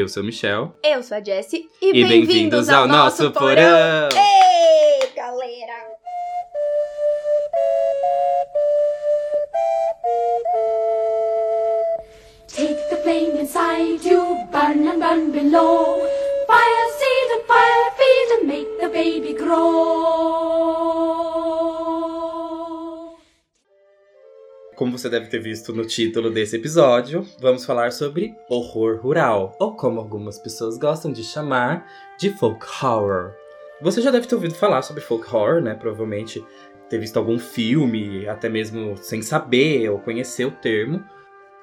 Eu sou o Michel. Eu sou a Jessie. E, e bem-vindos bem ao, ao, nosso porão! porão. Você deve ter visto no título desse episódio, vamos falar sobre horror rural, ou como algumas pessoas gostam de chamar, de folk horror. Você já deve ter ouvido falar sobre folk horror, né? Provavelmente ter visto algum filme, até mesmo sem saber ou conhecer o termo.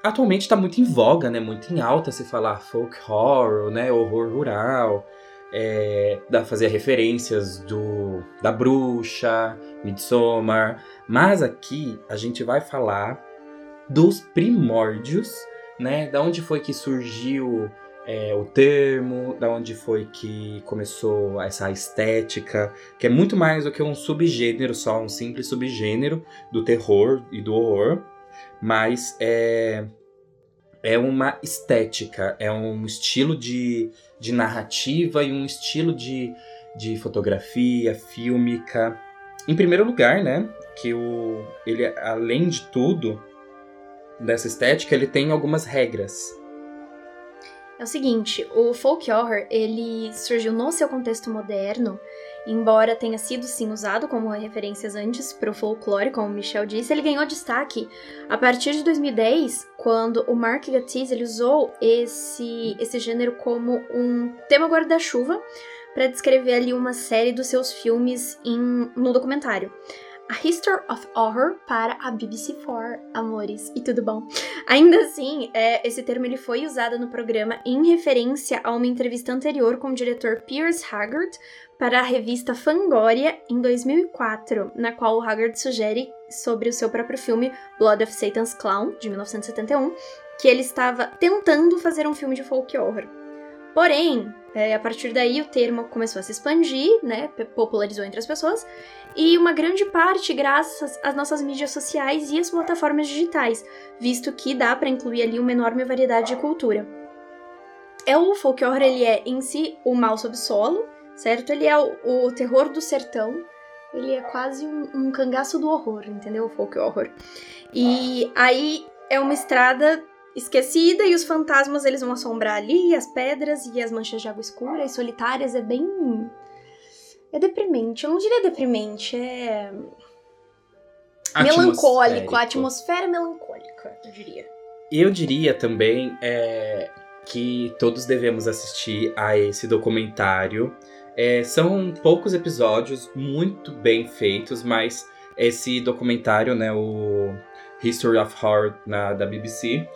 Atualmente está muito em voga, né? Muito em alta se falar folk horror, né? Horror rural é, da fazer referências do da bruxa, Midsommar, mas aqui a gente vai falar dos primórdios, né? Da onde foi que surgiu é, o termo, da onde foi que começou essa estética, que é muito mais do que um subgênero, só um simples subgênero do terror e do horror, mas é é uma estética, é um estilo de, de narrativa e um estilo de, de fotografia, fílmica. Em primeiro lugar, né, que o, ele, além de tudo, dessa estética, ele tem algumas regras. É o seguinte, o folk horror, ele surgiu no seu contexto moderno, embora tenha sido sim usado como referências antes para o folclore, como o Michel disse, ele ganhou destaque a partir de 2010, quando o Mark Gatiss ele usou esse, esse gênero como um tema guarda-chuva para descrever ali uma série dos seus filmes em, no documentário. A History of Horror para a BBC4, amores, e tudo bom. Ainda assim, é, esse termo ele foi usado no programa em referência a uma entrevista anterior com o diretor Piers Haggard para a revista Fangoria em 2004, na qual o Haggard sugere sobre o seu próprio filme Blood of Satan's Clown, de 1971, que ele estava tentando fazer um filme de folk horror. Porém, é, a partir daí o termo começou a se expandir, né, popularizou entre as pessoas, e uma grande parte graças às nossas mídias sociais e às plataformas digitais, visto que dá para incluir ali uma enorme variedade de cultura. É o folk horror, ele é em si o mal sob solo, certo? Ele é o, o terror do sertão, ele é quase um, um cangaço do horror, entendeu? O folk horror. E aí é uma estrada esquecida e os fantasmas eles vão assombrar ali, as pedras e as manchas de água escura e solitárias é bem é deprimente. Eu não diria deprimente, é melancólico, a atmosfera melancólica, eu diria. Eu diria também é, que todos devemos assistir a esse documentário. É, são poucos episódios muito bem feitos, mas esse documentário, né, o History of Horror na, da BBC,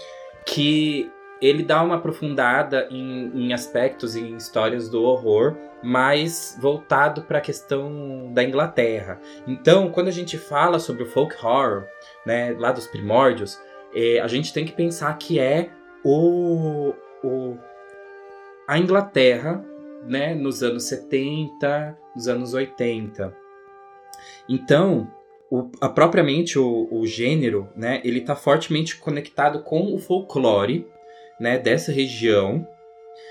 que ele dá uma aprofundada em, em aspectos, em histórias do horror, mais voltado para a questão da Inglaterra. Então, quando a gente fala sobre o folk horror, né, lá dos primórdios, é, a gente tem que pensar que é o, o a Inglaterra, né, nos anos 70, nos anos 80. Então, o, a, propriamente o, o, gênero, né, ele está fortemente conectado com o folclore, né, dessa região.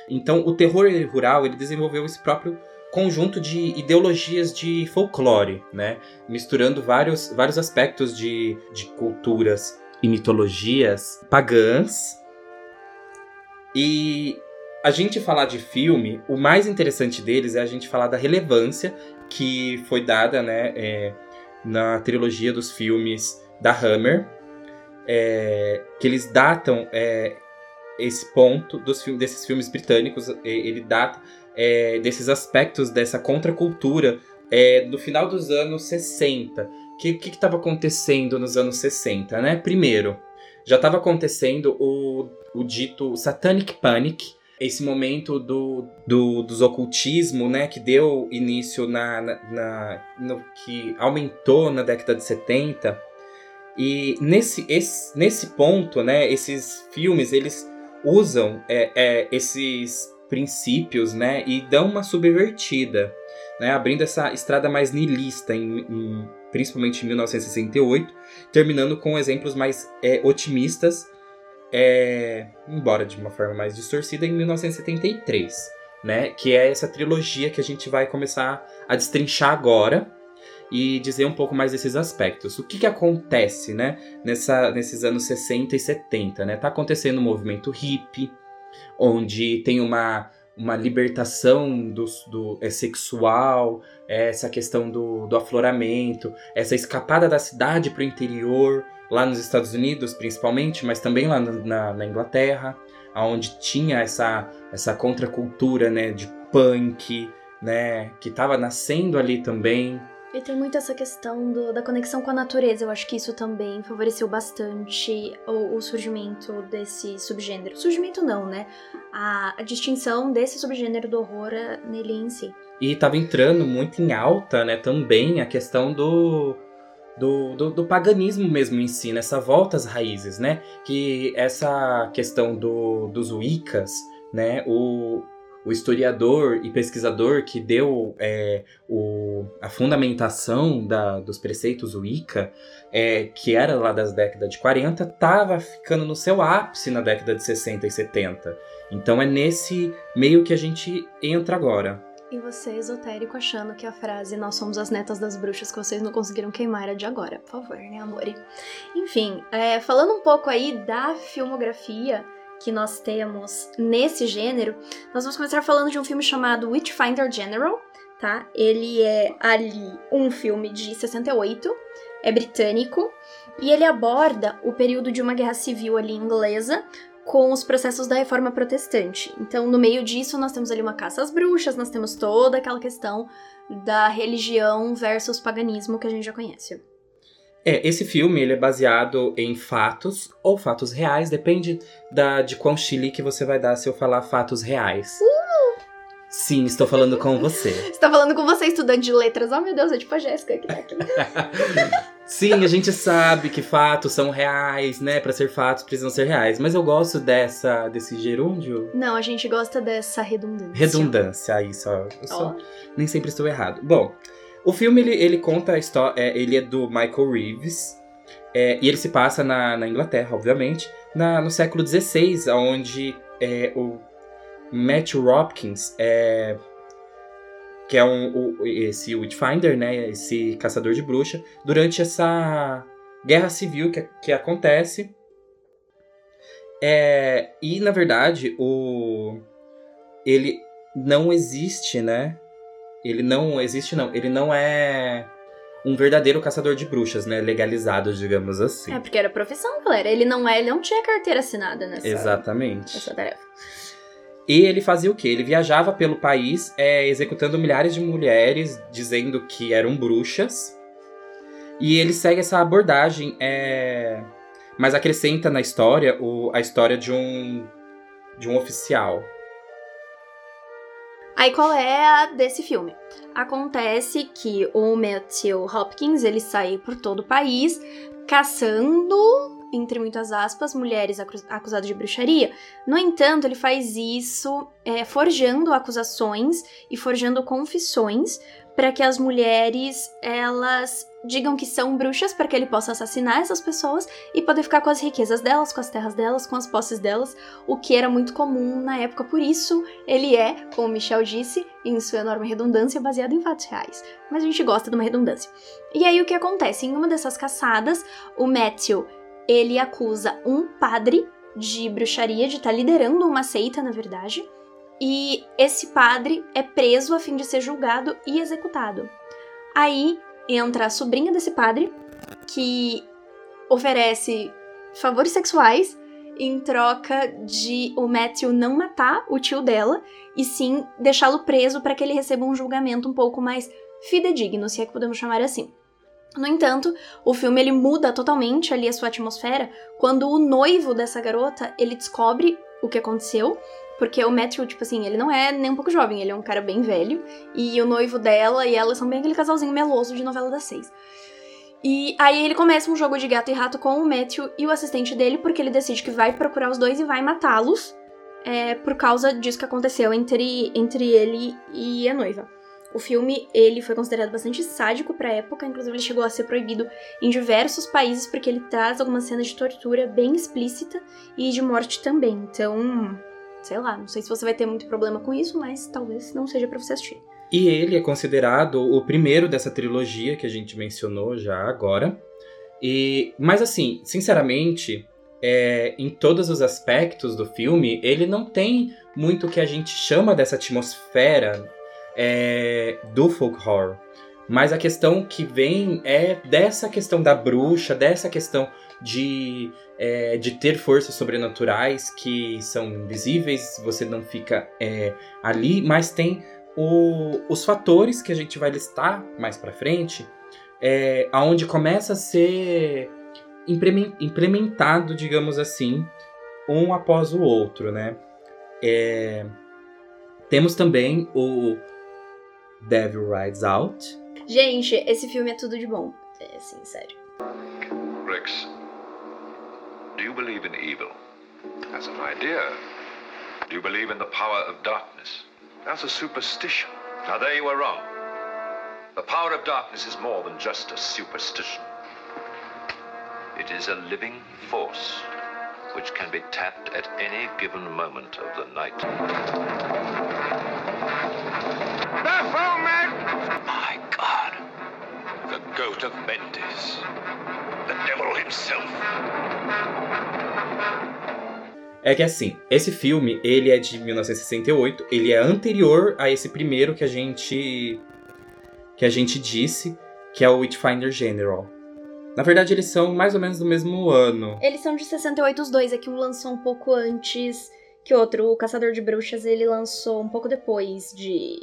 Então, o terror rural ele desenvolveu esse próprio conjunto de ideologias de folclore, né, misturando vários, vários aspectos de, de culturas e mitologias pagãs. E a gente falar de filme, o mais interessante deles é a gente falar da relevância que foi dada, né, é, na trilogia dos filmes da Hammer, é, que eles datam é, esse ponto dos filmes, desses filmes britânicos, ele data é, desses aspectos dessa contracultura é, do final dos anos 60. O que estava acontecendo nos anos 60, né? Primeiro, já estava acontecendo o, o dito Satanic Panic, esse momento do, do, dos ocultismo, né, que deu início na, na, na, no que aumentou na década de 70. E nesse, esse, nesse ponto, né, esses filmes, eles usam é, é, esses princípios, né, e dão uma subvertida, né, abrindo essa estrada mais niilista, em, em, principalmente em 1968, terminando com exemplos mais é, otimistas é, embora de uma forma mais distorcida, em 1973, né? Que é essa trilogia que a gente vai começar a destrinchar agora e dizer um pouco mais desses aspectos. O que, que acontece, né, nessa, nesses anos 60 e 70, né? Tá acontecendo um movimento hippie, onde tem uma, uma libertação do, do é, sexual, é, essa questão do, do afloramento, essa escapada da cidade para o interior, lá nos Estados Unidos principalmente, mas também lá na, na Inglaterra, onde tinha essa, essa contracultura né, de punk, né, que estava nascendo ali também. E tem muito essa questão do, da conexão com a natureza. Eu acho que isso também favoreceu bastante o, o surgimento desse subgênero. Surgimento não, né? A, a distinção desse subgênero do horror eh, nele em si. E estava entrando muito em alta, né, também a questão do, do, do, do, paganismo mesmo em si, nessa volta às raízes, né? Que essa questão do, dos Wiccas, né? O, o historiador e pesquisador que deu é, o, a fundamentação da, dos preceitos Wicca, é, que era lá das décadas de 40, estava ficando no seu ápice na década de 60 e 70. Então é nesse meio que a gente entra agora. E você, esotérico, achando que a frase Nós somos as netas das bruxas que vocês não conseguiram queimar era de agora. Por favor, né, amore? Enfim, é, falando um pouco aí da filmografia que nós temos nesse gênero, nós vamos começar falando de um filme chamado Witchfinder General, tá? Ele é ali um filme de 68, é britânico, e ele aborda o período de uma guerra civil ali inglesa com os processos da reforma protestante. Então, no meio disso, nós temos ali uma caça às bruxas, nós temos toda aquela questão da religião versus paganismo que a gente já conhece. É, esse filme ele é baseado em fatos ou fatos reais, depende da, de quão chilique você vai dar se eu falar fatos reais. Uh! Sim, estou falando com você. Está falando com você, estudante de letras. Oh, meu Deus, é tipo a Jéssica que tá aqui. Sim, a gente sabe que fatos são reais, né? Para ser fatos precisam ser reais. Mas eu gosto dessa desse gerúndio. Não, a gente gosta dessa redundância. Redundância, isso. Eu só, nem sempre estou errado. Bom, o filme, ele, ele conta a história. É, ele é do Michael Reeves. É, e ele se passa na, na Inglaterra, obviamente, na, no século XVI, onde é, o Matthew Hopkins, é, que é um, o, esse Witchfinder, né, esse caçador de bruxa, durante essa guerra civil que, que acontece. É, e, na verdade, o ele não existe, né? Ele não existe, não. Ele não é um verdadeiro caçador de bruxas, né? Legalizado, digamos assim. É, porque era profissão, galera. Ele não é, ele não tinha carteira assinada nessa, Exatamente. nessa tarefa. E ele fazia o quê? Ele viajava pelo país é, executando milhares de mulheres, dizendo que eram bruxas. E ele segue essa abordagem, é... mas acrescenta na história o, a história de um, de um oficial Aí qual é a desse filme? Acontece que o Matthew Hopkins, ele sai por todo o país caçando, entre muitas aspas, mulheres acusadas de bruxaria. No entanto, ele faz isso é, forjando acusações e forjando confissões para que as mulheres elas digam que são bruxas para que ele possa assassinar essas pessoas e poder ficar com as riquezas delas, com as terras delas, com as posses delas, o que era muito comum na época. Por isso, ele é, como Michel disse, em sua enorme redundância, baseado em fatos reais. Mas a gente gosta de uma redundância. E aí o que acontece? Em uma dessas caçadas, o Matthew, ele acusa um padre de bruxaria, de estar tá liderando uma seita, na verdade, e esse padre é preso a fim de ser julgado e executado. Aí entra a sobrinha desse padre, que oferece favores sexuais em troca de o Matthew não matar o tio dela e sim deixá-lo preso para que ele receba um julgamento um pouco mais fidedigno, se é que podemos chamar assim. No entanto, o filme ele muda totalmente ali a sua atmosfera quando o noivo dessa garota ele descobre o que aconteceu porque o Matthew, tipo assim, ele não é nem um pouco jovem, ele é um cara bem velho. E o noivo dela e ela são bem aquele casalzinho meloso de novela das seis. E aí ele começa um jogo de gato e rato com o Matthew e o assistente dele, porque ele decide que vai procurar os dois e vai matá-los. É, por causa disso que aconteceu entre, entre ele e a noiva. O filme, ele foi considerado bastante sádico pra época, inclusive ele chegou a ser proibido em diversos países porque ele traz algumas cenas de tortura bem explícita e de morte também. Então, sei lá, não sei se você vai ter muito problema com isso, mas talvez não seja para você assistir. E ele é considerado o primeiro dessa trilogia que a gente mencionou já agora. E, mas assim, sinceramente, é, em todos os aspectos do filme, ele não tem muito o que a gente chama dessa atmosfera é, do folk horror. Mas a questão que vem é dessa questão da bruxa, dessa questão de, é, de ter forças sobrenaturais que são invisíveis, você não fica é, ali, mas tem o, os fatores que a gente vai listar mais pra frente, é, aonde começa a ser implementado, digamos assim, um após o outro, né? É, temos também o Devil Rides Out. Gente, esse filme é tudo de bom. É, assim, sério. Rex, do you believe in evil? As an idea. Do you believe in the power of darkness? As a superstition. Now there you are wrong. The power of darkness is more than just a superstition. It is a living force which can be tapped at any given moment of the night. Of Mendes. The devil himself. É que assim, esse filme, ele é de 1968, ele é anterior a esse primeiro que a gente que a gente disse, que é o Witchfinder General. Na verdade, eles são mais ou menos do mesmo ano. Eles são de 68 os dois, é que um lançou um pouco antes que o outro. O Caçador de Bruxas, ele lançou um pouco depois de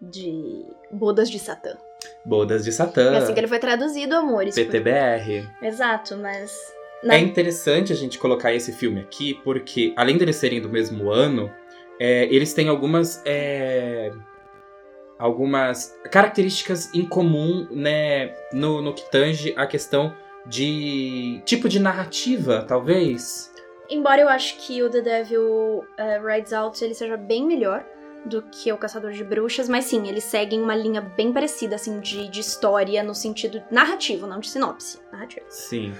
de Bodas de Satã. Bodas de Satã. É assim que ele foi traduzido, amores. PTBR. Por... Exato, mas na... É interessante a gente colocar esse filme aqui, porque além deles serem do mesmo ano, é, eles têm algumas. É, algumas características em comum, né, no, no que tange a questão de tipo de narrativa, talvez. Embora eu acho que o The Devil uh, Rides Out ele seja bem melhor, do que o Caçador de Bruxas, mas sim, eles seguem uma linha bem parecida, assim, de, de história no sentido narrativo, não de sinopse. Narrativo. Sim.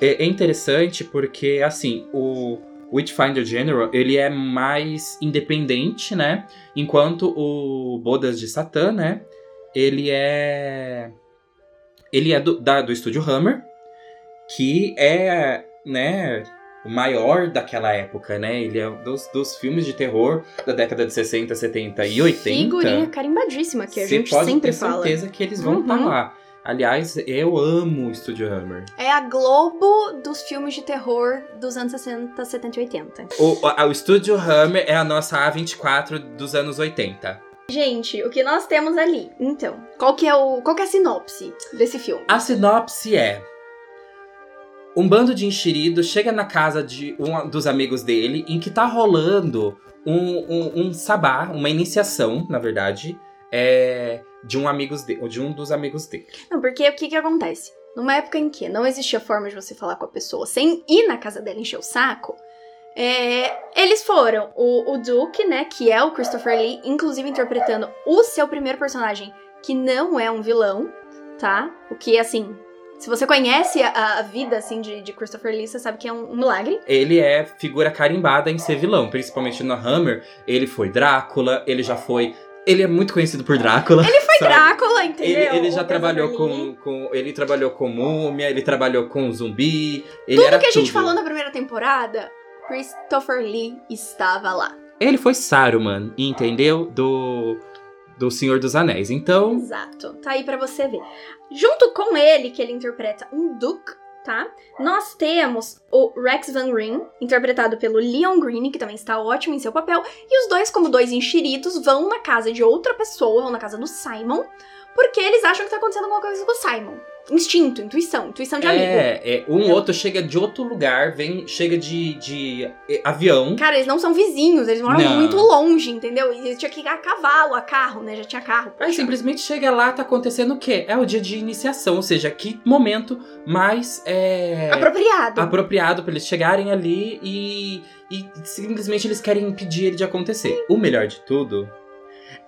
É, é interessante porque, assim, o Witchfinder General, ele é mais independente, né? Enquanto o Bodas de Satã, né? Ele é... Ele é do, da, do estúdio Hammer, que é, né o maior daquela época, né? Ele é dos, dos filmes de terror da década de 60, 70 e 80. Figurinha carimbadíssima que a gente pode sempre ter fala. certeza que eles vão estar tá uhum. tá lá. Aliás, eu amo o Studio Hammer. É a Globo dos filmes de terror dos anos 60, 70 e 80. O, o, o Studio Hammer é a nossa A24 dos anos 80. Gente, o que nós temos ali? Então, qual que é o qual que é a sinopse desse filme? A sinopse é um bando de enxeridos chega na casa de um dos amigos dele, em que tá rolando um, um, um sabá, uma iniciação, na verdade, é, de um amigos de, de um dos amigos dele. Não, porque o que que acontece? Numa época em que não existia forma de você falar com a pessoa sem ir na casa dela encher o saco, é, eles foram o, o Duke, né, que é o Christopher Lee, inclusive interpretando o seu primeiro personagem, que não é um vilão, tá? O que, assim, se você conhece a, a vida, assim, de, de, Christopher Lee, você sabe que é um, um, milagre. Ele é figura carimbada em ser vilão, principalmente no Hammer. Ele foi Drácula, ele já foi ele é muito conhecido por Drácula. Ele foi sabe? Drácula, entendeu? Ele, ele já trabalhou com, com, Ele trabalhou com múmia, ele trabalhou com zumbi. Ele tudo que a tudo. gente falou na primeira temporada, Christopher Lee estava lá. Ele foi Saruman, entendeu? Do do Senhor dos Anéis. Então. Exato. Tá aí para você ver. Junto com ele, que ele interpreta um Duke, tá? Nós temos o Rex Van Ryn, interpretado pelo Leon Green, que também está ótimo em seu papel. E os dois, como dois enxeridos, vão na casa de outra pessoa, vão na casa do Simon, porque eles acham que tá acontecendo alguma coisa com o Simon instinto, intuição, intuição de é, amigo. É, um outro chega de outro lugar, vem, chega de, de avião. Cara, eles não são vizinhos, eles moram não. muito longe, entendeu? E eles tinham que ir a cavalo, a carro, né? Já tinha carro. Aí simplesmente chega lá, tá acontecendo o quê? É o dia de iniciação, ou seja, que momento mais é... apropriado. Apropriado para eles chegarem ali e, e simplesmente eles querem impedir ele de acontecer. O melhor de tudo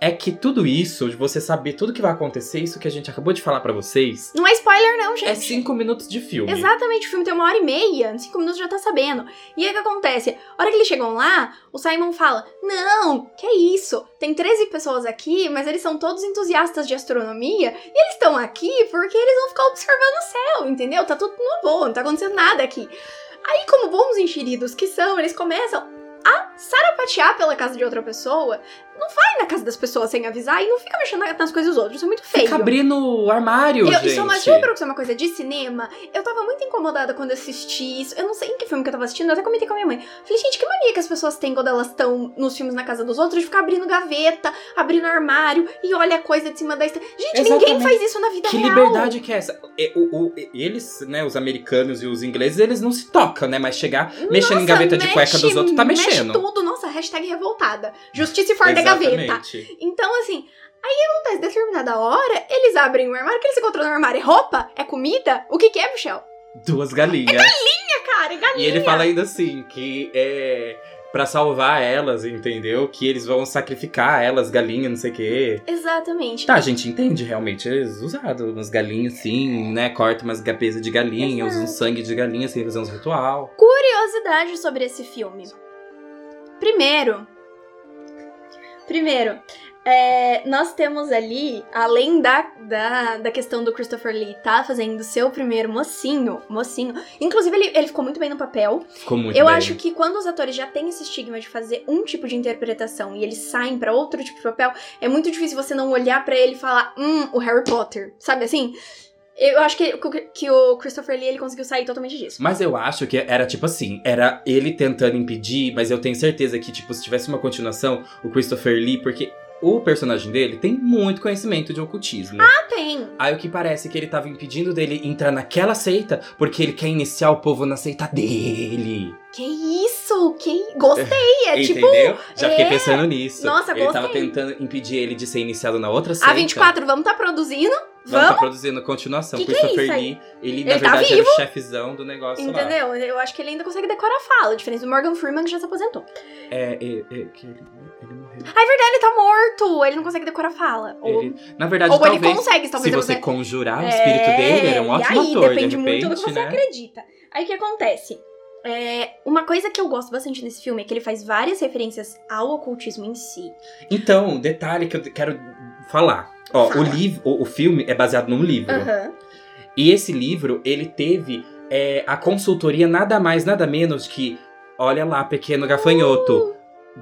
é que tudo isso, de você saber tudo que vai acontecer, isso que a gente acabou de falar para vocês. Não é spoiler, não, gente. É cinco minutos de filme. Exatamente, o filme tem uma hora e meia, em cinco minutos já tá sabendo. E aí o que acontece? A hora que eles chegam lá, o Simon fala: Não, que isso? Tem 13 pessoas aqui, mas eles são todos entusiastas de astronomia e eles estão aqui porque eles vão ficar observando o céu, entendeu? Tá tudo no boa, não tá acontecendo nada aqui. Aí, como bons enxeridos que são, eles começam a sarapatear pela casa de outra pessoa, não vai na casa das pessoas sem avisar e não fica mexendo nas coisas dos outros. Isso é muito feio. Fica abrindo o armário, eu, gente. Isso é uma, juro que é uma coisa de cinema. Eu tava muito incomodada quando assisti isso. Eu não sei em que filme que eu tava assistindo, eu até comentei com a minha mãe. Falei, gente, que mania que as pessoas têm quando elas estão nos filmes na casa dos outros de ficar abrindo gaveta, abrindo armário e olha a coisa de cima da Gente, Exatamente. ninguém faz isso na vida que real. Que liberdade que é essa? O, o, eles, né, os americanos e os ingleses, eles não se tocam, né? Mas chegar mexendo Nossa, em gaveta mexe, de cueca dos outros, tá mexendo. Mexe tudo. Hashtag revoltada. Justiça e for de gaveta. Então, assim, aí acontece, determinada hora, eles abrem o armário, o que eles encontram no armário? É roupa? É comida? O que que é, Michel? Duas galinhas. É galinha, cara, é galinha. E ele fala ainda assim, que é para salvar elas, entendeu? Que eles vão sacrificar elas, galinhas, não sei o quê. Exatamente. Tá, a gente entende realmente. Eles usaram umas galinhas assim, né? Corta umas gapesas de galinha, usam sangue de galinha assim, fazer uns ritual. Curiosidade sobre esse filme. Primeiro, Primeiro, é, nós temos ali, além da, da, da questão do Christopher Lee tá fazendo seu primeiro mocinho, mocinho, inclusive ele, ele ficou muito bem no papel. Ficou muito Eu bem. acho que quando os atores já têm esse estigma de fazer um tipo de interpretação e eles saem para outro tipo de papel, é muito difícil você não olhar para ele e falar, hum, o Harry Potter, sabe assim? Eu acho que, que o Christopher Lee ele conseguiu sair totalmente disso. Mas eu acho que era tipo assim, era ele tentando impedir, mas eu tenho certeza que, tipo, se tivesse uma continuação, o Christopher Lee, porque o personagem dele tem muito conhecimento de ocultismo. Ah, tem! Aí o que parece é que ele tava impedindo dele entrar naquela seita porque ele quer iniciar o povo na seita dele. Que isso? Que gostei! É tipo. Entendeu? Já fiquei é... pensando nisso. Nossa, ele gostei. tava tentando impedir ele de ser iniciado na outra seita. A24, vamos tá produzindo? Vamos tá produzindo continuação. Que Christopher que é Lee, ele, ele na tá verdade vivo. era o chefezão do negócio Entendeu? lá. Eu acho que ele ainda consegue decorar a fala, diferente do Morgan Freeman que já se aposentou. É, é, é que ele, ele. Ah, é verdade, ele tá morto! Ele não consegue decorar a fala. Ou, ele, na verdade, ou talvez, ele consegue, talvez se você conjurar o espírito é, dele, ele é um ótimo aí, ator, depende de repente, muito do que você né? acredita. Aí o que acontece? É, uma coisa que eu gosto bastante nesse filme é que ele faz várias referências ao ocultismo em si. Então, detalhe que eu quero falar. Ó, Fala. o livro, o, o filme é baseado num livro. Aham. E esse livro, ele teve é, a consultoria nada mais, nada menos que, olha lá, pequeno gafanhoto,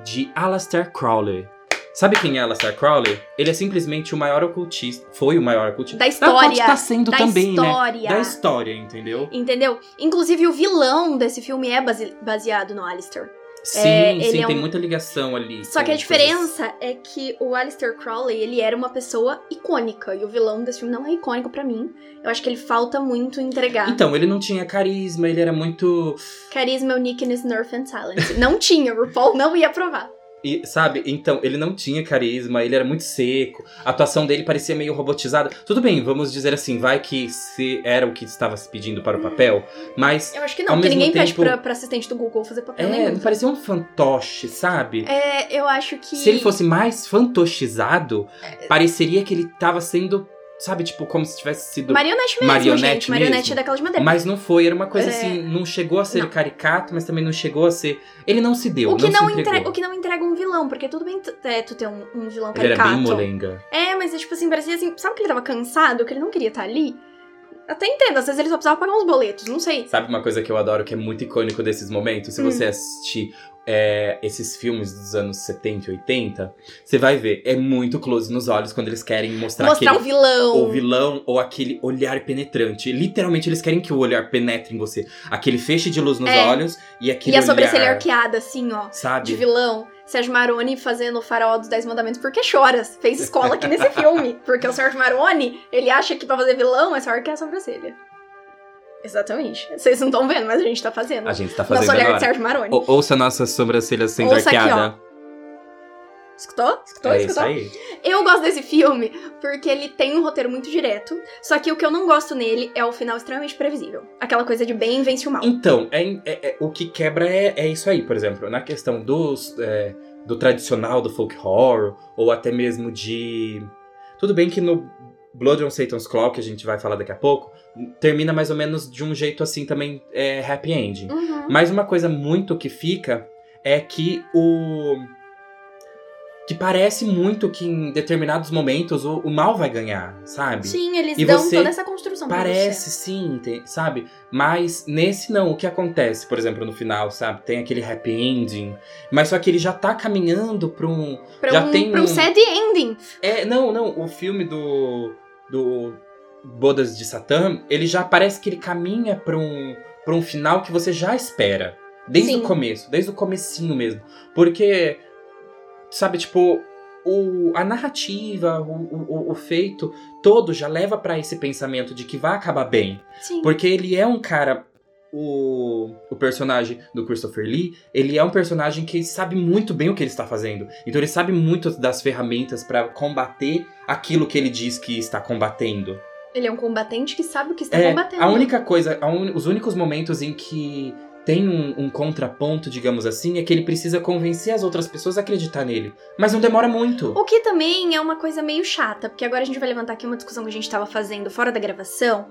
de Aleister Crowley. Sabe quem é Aleister Crowley? Ele é simplesmente o maior ocultista. Foi o maior ocultista. Da história. Pode estar sendo da também, história. né? Da história, entendeu? Entendeu? Inclusive, o vilão desse filme é base- baseado no Alistair. Sim, ele sim, é tem um- muita ligação ali. Só que a coisas- diferença é que o Alistair Crowley, ele era uma pessoa icônica. E o vilão desse filme não é icônico pra mim. Eu acho que ele falta muito entregar. Então, ele não tinha carisma, ele era muito. Carisma, uniqueness, nerf and talent. não tinha, o RuPaul não ia aprovar. E, sabe? Então, ele não tinha carisma, ele era muito seco. A atuação dele parecia meio robotizada. Tudo bem, vamos dizer assim, vai que se era o que estava se pedindo para o papel, mas. Eu acho que não, porque ninguém pede tempo- pra, pra assistente do Google fazer papel É, nenhum. parecia um fantoche, sabe? É, eu acho que. Se ele fosse mais fantochizado, pareceria que ele tava sendo, sabe, tipo, como se tivesse sido. Marionete mesmo, Marionete gente. Marionete mesmo? é daquela de madeira. Mas não foi, era uma coisa É. assim, não chegou a ser Não. caricato, mas também não chegou a ser. Ele não se deu, o, que não, não entrega, o que não entrega um vilão, porque tudo bem tu, é, tu ter um, um vilão Ele era caricato. bem molenga. É, mas é tipo assim, parecia assim, sabe que ele tava cansado, que ele não queria estar ali? Até entendo, às vezes ele só precisava pagar uns boletos, não sei. Sabe uma coisa que eu adoro, que é muito icônico desses momentos? Se Hum. você assistir é, esses filmes dos anos 70 e 80, você vai ver, é muito close nos olhos quando eles querem mostrar, Mostrar o aquele vilão. o vilão ou aquele olhar penetrante. Literalmente, eles querem que o olhar penetre em você. Aquele feixe de luz nos É. olhos e aquele E a sobrancelha olhar, arqueada, assim, ó. sabe? De vilão. Sérgio Maroni fazendo o farol dos Dez Mandamentos porque choras. Fez escola aqui nesse filme. Porque o Sérgio Maroni, ele acha que pra fazer vilão é só arquear a sobrancelha. Exatamente. Vocês não estão vendo, mas a gente tá fazendo. A gente tá Nosso fazendo olhar de agora. Sérgio Maroni. Ou- ouça nossas sobrancelhas sendo Ouça aqui, arqueada. Escutou? Escutou? é isso Escutou? aí. Eu gosto desse filme porque ele tem um roteiro muito direto. Só que o que eu não gosto nele é o final extremamente previsível. Aquela coisa de bem vence o mal. Então, é, é- é- o que quebra é, é isso aí, por exemplo, na questão dos, é, do tradicional do folk horror, ou até mesmo de. Tudo bem que no Blood on Satan's Claw, que a gente vai falar daqui a pouco, termina mais ou menos de um jeito assim também é, happy ending. Uhum. Mas uma coisa muito que fica é que o. Que parece muito que em determinados momentos o, o mal vai ganhar, sabe? Sim, eles E dão toda essa construção Parece sim, tem- sabe? Mas nesse não, o que acontece, por exemplo, no final, sabe? Tem aquele happy ending, mas só que ele já tá caminhando pra um. Pra já um, tem pra um um- sad ending. É, não, não, o filme do. do Bodas de Satã, ele já parece que ele caminha pra um, pra um final que você já espera. Desde Sim. o começo, desde o comecinho mesmo. Porque, sabe, tipo, o, a narrativa, o, o, o feito todo já leva pra esse pensamento de que vai acabar bem. Sim. Porque ele é um cara. O, o personagem do Christopher Lee, ele é um personagem que sabe muito bem o que ele está fazendo. Então ele sabe muito das ferramentas pra combater aquilo que ele diz que está combatendo. Ele é um combatente que sabe o que está É, combatendo. a única coisa, a un- os únicos momentos em que tem um, um contraponto, digamos assim, é que ele precisa convencer as outras pessoas a acreditar nele. Mas não demora muito. O que também é uma coisa meio chata, porque agora a gente vai levantar aqui uma discussão que a gente tava fazendo fora da gravação.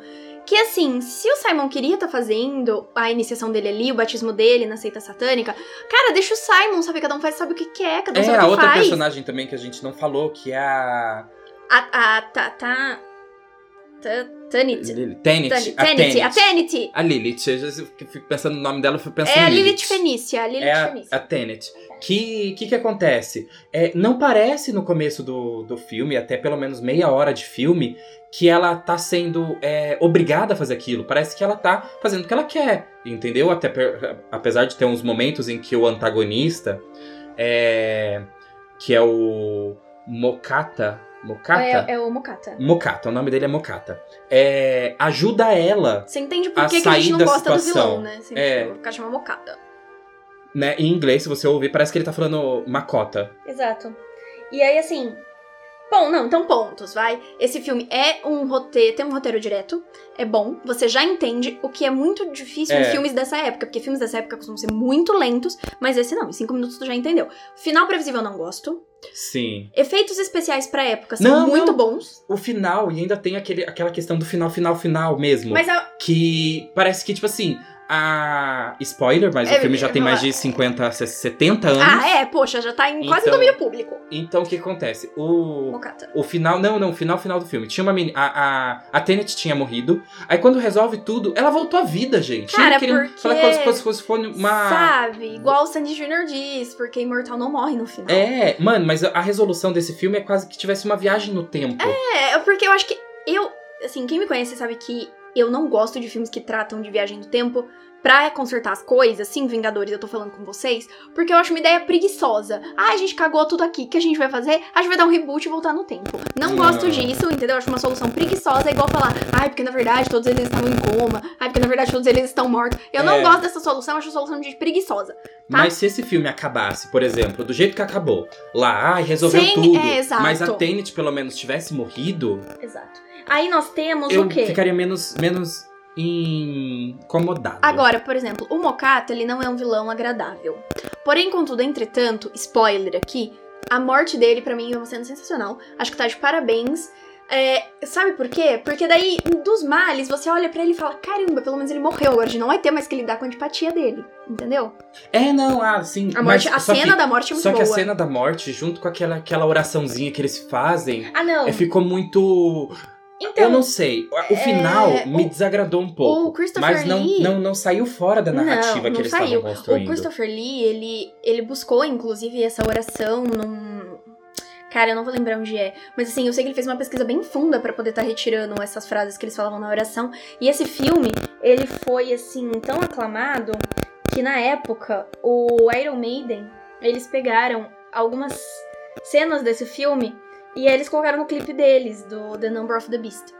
Que assim, se o Simon queria estar fazendo a iniciação dele ali, o batismo dele na seita satânica, cara, deixa o Simon, sabe? Cada um faz, sabe o que quer, cada um É, sabe o a que outra faz. personagem também que a gente não falou, que é a. A, a, tá, tá, tá, Tanit. Tenet. Tanit, A Tanit, a Lilith. Eu já fico pensando no nome dela, eu fico pensando É a Lilith Fenícia, a Lilith É Fenícia. a Tenet. Que que, que acontece? É, não parece no começo do, do filme, até pelo menos meia hora de filme, que ela tá sendo é, obrigada a fazer aquilo. Parece que ela tá fazendo o que ela quer, entendeu? Até apesar de ter uns momentos em que o antagonista, é, que é o Mokata, Mokata? É, é o Mokata. Mokata, o nome dele é Mokata. É, ajuda ela Você entende por A que, que a gente sair não da gosta do situação. vilão, né? Assim, É. tipo, O cara chama Mokata. né? Em inglês, se você ouvir, parece que ele tá falando Makota. Exato. E aí, assim. Bom, não, então pontos, vai. Esse filme é um roteiro, tem um roteiro direto, é bom, você já entende, o que é muito difícil em É. filmes dessa época, porque filmes dessa época costumam ser muito lentos, mas esse não, em cinco minutos tu já entendeu. Final previsível eu não gosto. Sim. Efeitos especiais pra época são Não, muito não. bons, O final, e ainda tem aquele, aquela questão do final, final, final mesmo. mas a, Que parece que, tipo assim, a. Spoiler, mas É, o filme já tem mais de 50, 70 anos. Ah, é, poxa, já tá em quase Então- domínio público. Então o que acontece? O. Mokata. O final, não, não, o final, final do filme. Tinha uma menina. A, a, Tenet tinha morrido. Aí quando resolve tudo, ela voltou à vida, gente. Cara, queria porque- como se fosse, fosse, fosse uma. Sabe? Igual o Sandy Jr. diz, porque imortal não morre no final. É, mano, mas a resolução desse filme é quase que tivesse uma viagem no tempo. É, porque eu acho que eu, assim, quem me conhece sabe que eu não gosto de filmes que tratam de viagem no tempo pra consertar as coisas, sim, Vingadores, eu tô falando com vocês, porque eu acho uma ideia preguiçosa. Ah, a gente cagou tudo aqui, o que a gente vai fazer? A gente vai dar um reboot e voltar no tempo. Não Não. gosto disso, entendeu? Eu acho uma solução preguiçosa, é igual falar, ai, porque na verdade todos eles estavam em coma, ai, porque na verdade todos eles estão mortos. Eu não É. gosto dessa solução, eu acho a solução de preguiçosa. tá? Mas se esse filme acabasse, por exemplo, do jeito que acabou, lá, ai, resolveu Sem- tudo, é, exato. mas a Tenet pelo menos tivesse morrido, Exato. Aí nós temos eu o quê? ficaria menos, menos incomodado. Agora, por exemplo, o Mokata, ele não é um vilão agradável. Porém, contudo, entretanto, spoiler aqui, a morte dele pra mim é uma cena sensacional. Acho que tá de parabéns. É, sabe por quê? Porque daí, dos males, você olha pra ele e fala: caramba, pelo menos ele morreu. Agora a gente não vai ter mais que lidar com a antipatia dele. Entendeu? É, não, ah, sim. A, morte, a só cena que, da morte é muito Só que boa. a cena da morte, junto com aquela, aquela oraçãozinha que eles fazem, Ah, não. é, ficou muito. Então, eu não sei. O final é, me o- desagradou um pouco. o Christopher mas não, Lee- não, não saiu fora da narrativa não, que eles saiu. estavam construindo. O Christopher Lee, ele, ele buscou, inclusive, essa oração num. Cara, eu não vou lembrar onde é. Mas assim, eu sei que ele fez uma pesquisa bem funda pra poder estar retirando essas frases que eles falavam na oração. E esse filme, ele foi, assim, tão aclamado que na época, o Iron Maiden, eles pegaram algumas cenas desse filme e aí eles colocaram no clipe deles, do The Number of the Beast.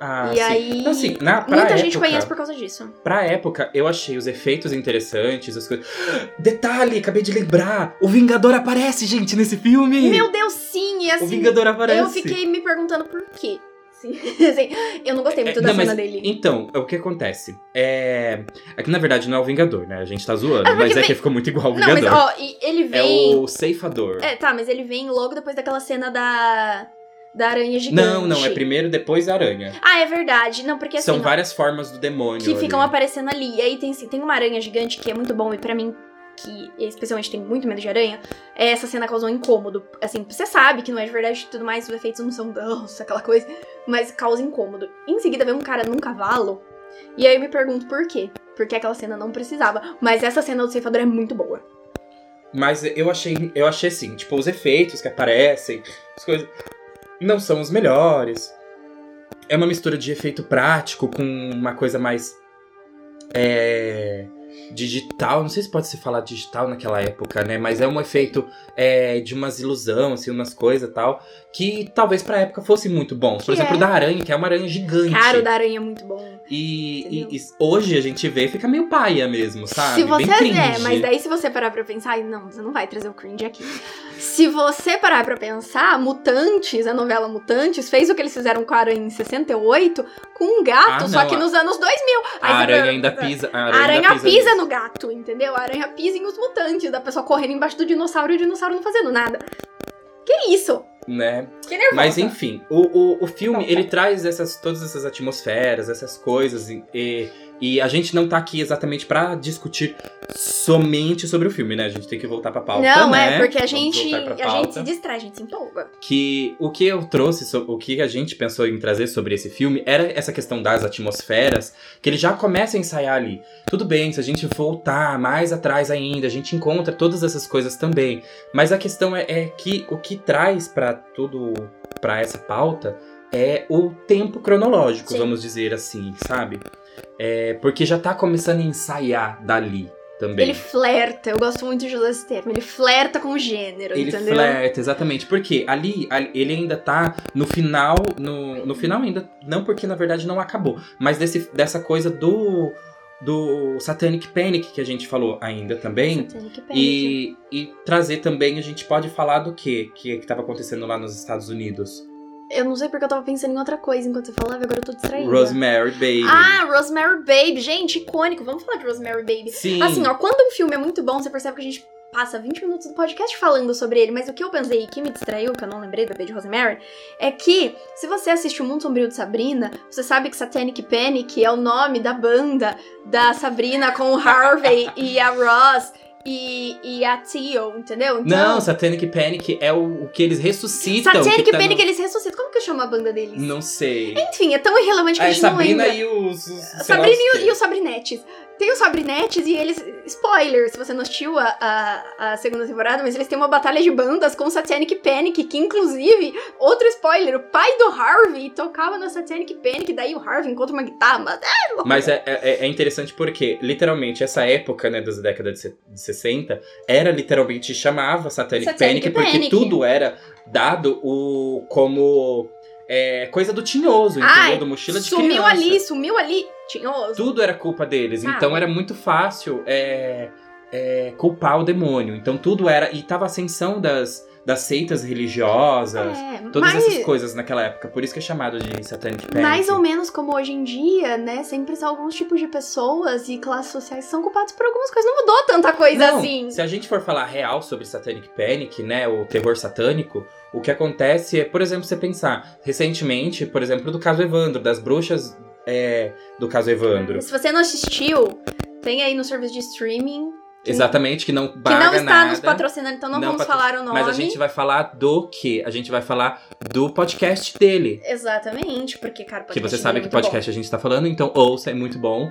Ah, e sim. aí. Não, assim, na, muita época, gente conhece por causa disso. Pra época, eu achei os efeitos interessantes, as coisas. Detalhe, acabei de lembrar! O Vingador aparece, gente, nesse filme! Meu Deus, sim! E assim. o Vingador aparece! Eu fiquei me perguntando por quê. Sim, sim. Eu não gostei muito É, da não, cena mas, dele. Então, o que acontece? É. Aqui na verdade não é o Vingador, né? A gente tá zoando, Ah, porque mas é vem- que ficou muito igual ao Não, mas Vingador. ó, ele é vem. o ceifador. É, tá, mas ele vem logo depois daquela cena da. Da aranha gigante. não, não, é primeiro, depois a aranha. Ah, é verdade. Não, porque assim. São ó, várias formas do demônio. que ficam ali. aparecendo ali. E aí tem, tem uma aranha gigante que é muito bom, e pra mim, que especialmente tem muito medo de aranha, é essa cena causou um incômodo. Assim, você sabe que não é de verdade e tudo mais, os efeitos não são nossa, aquela coisa, mas causa incômodo. Em seguida vem um cara num cavalo, e aí eu me pergunto por quê. Porque aquela cena não precisava. Mas essa cena do ceifador é muito boa. Mas eu achei, eu achei assim, tipo, os efeitos que aparecem, as coisas não são os melhores. É uma mistura de efeito prático com uma coisa mais é, digital. Não sei se pode se falar digital naquela época, né? Mas é um efeito é, de umas ilusão, assim, umas coisas e tal, que talvez pra época fosse muito bom. Por Que exemplo, é. o da aranha, que é uma aranha gigante. Cara, o da aranha é muito bom. E, e- e hoje a gente vê, fica meio paia mesmo, sabe? Se você. É, mas daí se você parar pra pensar. Não, você não vai trazer o cringe aqui. Se você parar pra pensar, Mutantes, a novela Mutantes, fez o que eles fizeram com a Aranha em 68 com um gato, Ah, só que a- nos anos 2000. Aí A aranha ainda pisa. A A aranha, aranha ainda pisa, no gato, entendeu? A aranha pisa em os mutantes, da pessoa correndo embaixo do dinossauro e o dinossauro não fazendo nada. Que isso? Né? Que nervosa. Mas enfim, o, o, o filme, Não, tá. ele traz essas, todas essas atmosferas, essas coisas, e, e, e a gente não tá aqui exatamente pra discutir somente sobre o filme, né? A gente tem que voltar pra pauta, Não, né? é, porque a gente, a gente se distrai, a gente se empolga. que o que eu trouxe, o que a gente pensou em trazer sobre esse filme era essa questão das atmosferas, que ele já começa a ensaiar ali. Tudo bem, se a gente voltar mais atrás ainda, a gente encontra todas essas coisas também. Mas a questão é, é que o que traz pra tudo, pra essa pauta, é o tempo cronológico, Sim. vamos dizer assim, sabe? É, porque já tá começando a ensaiar dali também. Ele flerta, eu gosto muito de usar esse termo, ele flerta com o gênero, Ele entendeu? flerta, exatamente. Porque ali, ali- ele ainda tá no final. No, no final ainda. Não porque na verdade não acabou. Mas desse, dessa coisa do. Do Satanic Panic que a gente falou ainda também. Satanic Panic. E, e trazer também, a gente pode falar do quê? Que, que tava acontecendo lá nos Estados Unidos. Eu não sei porque eu tava pensando em outra coisa enquanto você falava, agora eu tô distraída. Rosemary Baby. Ah, Rosemary Baby. Gente, icônico. Vamos falar de Rosemary Baby. Sim. Assim, ó, quando um filme é muito bom, você percebe que a gente passa 20 minutos do podcast falando sobre ele, mas o que eu pensei que me distraiu, que eu não lembrei do bebê de Rosemary, é que se você assiste O Mundo Sombrio de Sabrina, você sabe que Satanic Panic é o nome da banda da Sabrina com o Harvey e a Ross e, e a Theo, entendeu? Então, Não, Satanic Panic é o, o que eles ressuscitam. Satanic que tá Panic no- eles ressuscitam. Como que chama a banda deles? Não sei. Enfim, é tão irrelevante que a É gente não Sabrina lembra. e os. os Sabrina e, o- e os Sabrinetes. Tem os Sabrinetes e eles. Spoiler, se você não assistiu a, a, a segunda temporada, mas eles têm uma batalha de bandas com Satanic Panic, que inclusive, outro spoiler, o pai do Harvey tocava na Satanic Panic, daí o Harvey encontra uma guitarra. mas- Mas é, é, é interessante porque, literalmente, essa época, né, das décadas de de 60, era literalmente, chamava Satanic, Satanic Panic, porque Panic. tudo era dado o, como é, coisa do tinhoso, Ai, entendeu? Do mochila de sumiu criança. ali, sumiu ali. Tinhoso. Tudo era culpa deles. Sabe? Então era muito fácil é, é, culpar o demônio. Então tudo era. E tava a ascensão das, das seitas religiosas. É, Todas mas, essas coisas naquela época. Por isso que é chamado de Satanic Panic. mais ou menos como hoje em dia, né? Sempre são alguns tipos de pessoas e classes sociais que são culpados por algumas coisas. Não mudou tanta coisa Não, assim. Se a gente for falar real sobre Satanic Panic, né, o terror satânico, o que acontece é, por exemplo, você pensar recentemente, por exemplo, do caso Evandro, das bruxas é, do caso Evandro. Se você não assistiu, tem aí no serviço de streaming. Exatamente, que não Que paga não está nada. nos patrocinando, então não, Não vamos falar o nome. Mas a gente vai falar do quê? A gente vai falar do podcast dele. Exatamente, porque, cara, o Que podcast você sabe que é muito podcast a gente tá falando, então ouça, é muito bom.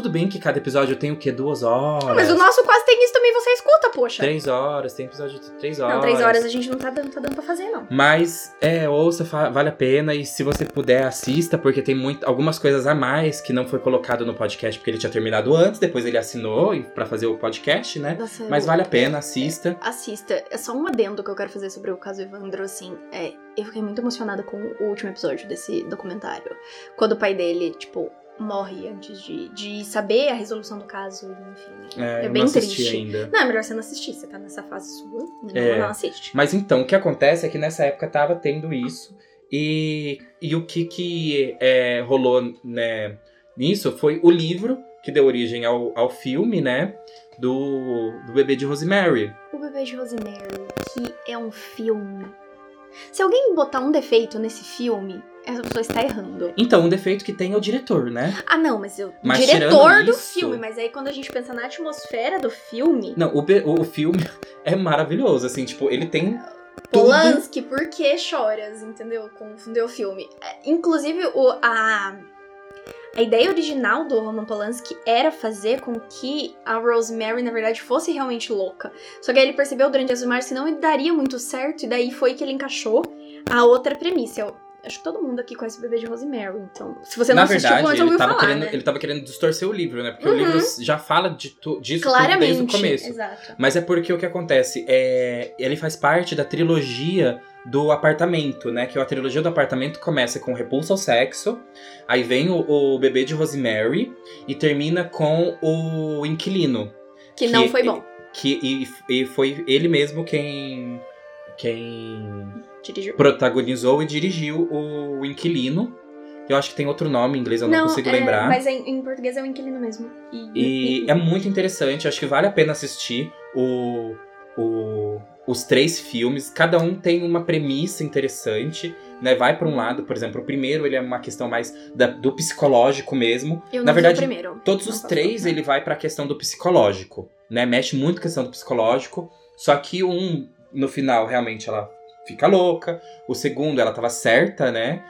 Tudo bem que cada episódio tem o quê? Duas horas? bom. Mas o nosso quase tem isso também, você escuta, poxa. Três horas, tem episódio de três horas. Não, três horas a gente não tá dando, tá dando pra fazer, não. Mas, é, ouça, vale a pena. E se você puder, assista, porque tem muito, algumas coisas a mais que não foi colocado no podcast, porque ele tinha terminado antes, depois ele assinou pra fazer o podcast, né? Nossa, Mas vale a pena, assista. Assista. É só um adendo que eu quero fazer sobre o caso Evandro, assim. É, eu fiquei muito emocionada com o último episódio desse documentário. Quando o pai dele, tipo, morre antes de, de saber a resolução do caso, enfim. É, É, eu bem não triste. ainda. Não, é melhor você não assistir, você tá nessa fase sua. Não, É. não assiste. Mas então, o que acontece é que nessa época tava tendo isso. E, e o que, que é, rolou né, nisso foi o livro que deu origem ao, ao filme, né? Do, do Bebê de Rosemary. O Bebê de Rosemary, que é um filme. Se alguém botar um defeito nesse filme, essa pessoa está errando. Então, um defeito que tem é o diretor, né? Ah, não, mas eu. Mas diretor do isso... filme, mas aí quando a gente pensa na atmosfera do filme. Não, o, o, o filme é maravilhoso, assim, tipo, ele tem. Polanski, por que choras? Entendeu? Confundeu o filme. É, inclusive, o, a, a ideia original do Roman Polanski era fazer com que a Rosemary, na verdade, fosse realmente louca. Só que aí ele percebeu durante as filmagens que não daria muito certo, e daí foi que ele encaixou a outra premissa. Acho que todo mundo aqui conhece o bebê de Rosemary, então. Se você não Na assistiu, verdade, ele ouviu tava, falar, querendo, né? ele tava querendo distorcer o livro, né? Porque Uhum. o livro já fala de tu, disso Claramente. desde o começo. Exato. Mas é porque o que acontece é. Ele faz parte da trilogia do apartamento, né? Que a trilogia do apartamento começa com Repulsa ao Sexo, aí vem o, o bebê de Rosemary e termina com o inquilino. Que, não foi bom. Que, e, e foi ele mesmo quem. Quem Dirigiu. protagonizou e dirigiu o inquilino. Eu acho que tem outro nome em inglês, eu não, consigo é, lembrar. Mas em, em português é o inquilino mesmo. E, E é muito interessante, acho que vale a pena assistir o, o- os três filmes. Cada um tem uma premissa interessante, né? Vai para um lado, por exemplo, o primeiro ele é uma questão mais da- do psicológico mesmo. eu não Na verdade, o primeiro. Todos Não os três falar. ele vai para a questão do psicológico, né? Mexe muito com a questão do psicológico. Só que um, no final, realmente ela fica louca. O segundo, ela tava certa, né?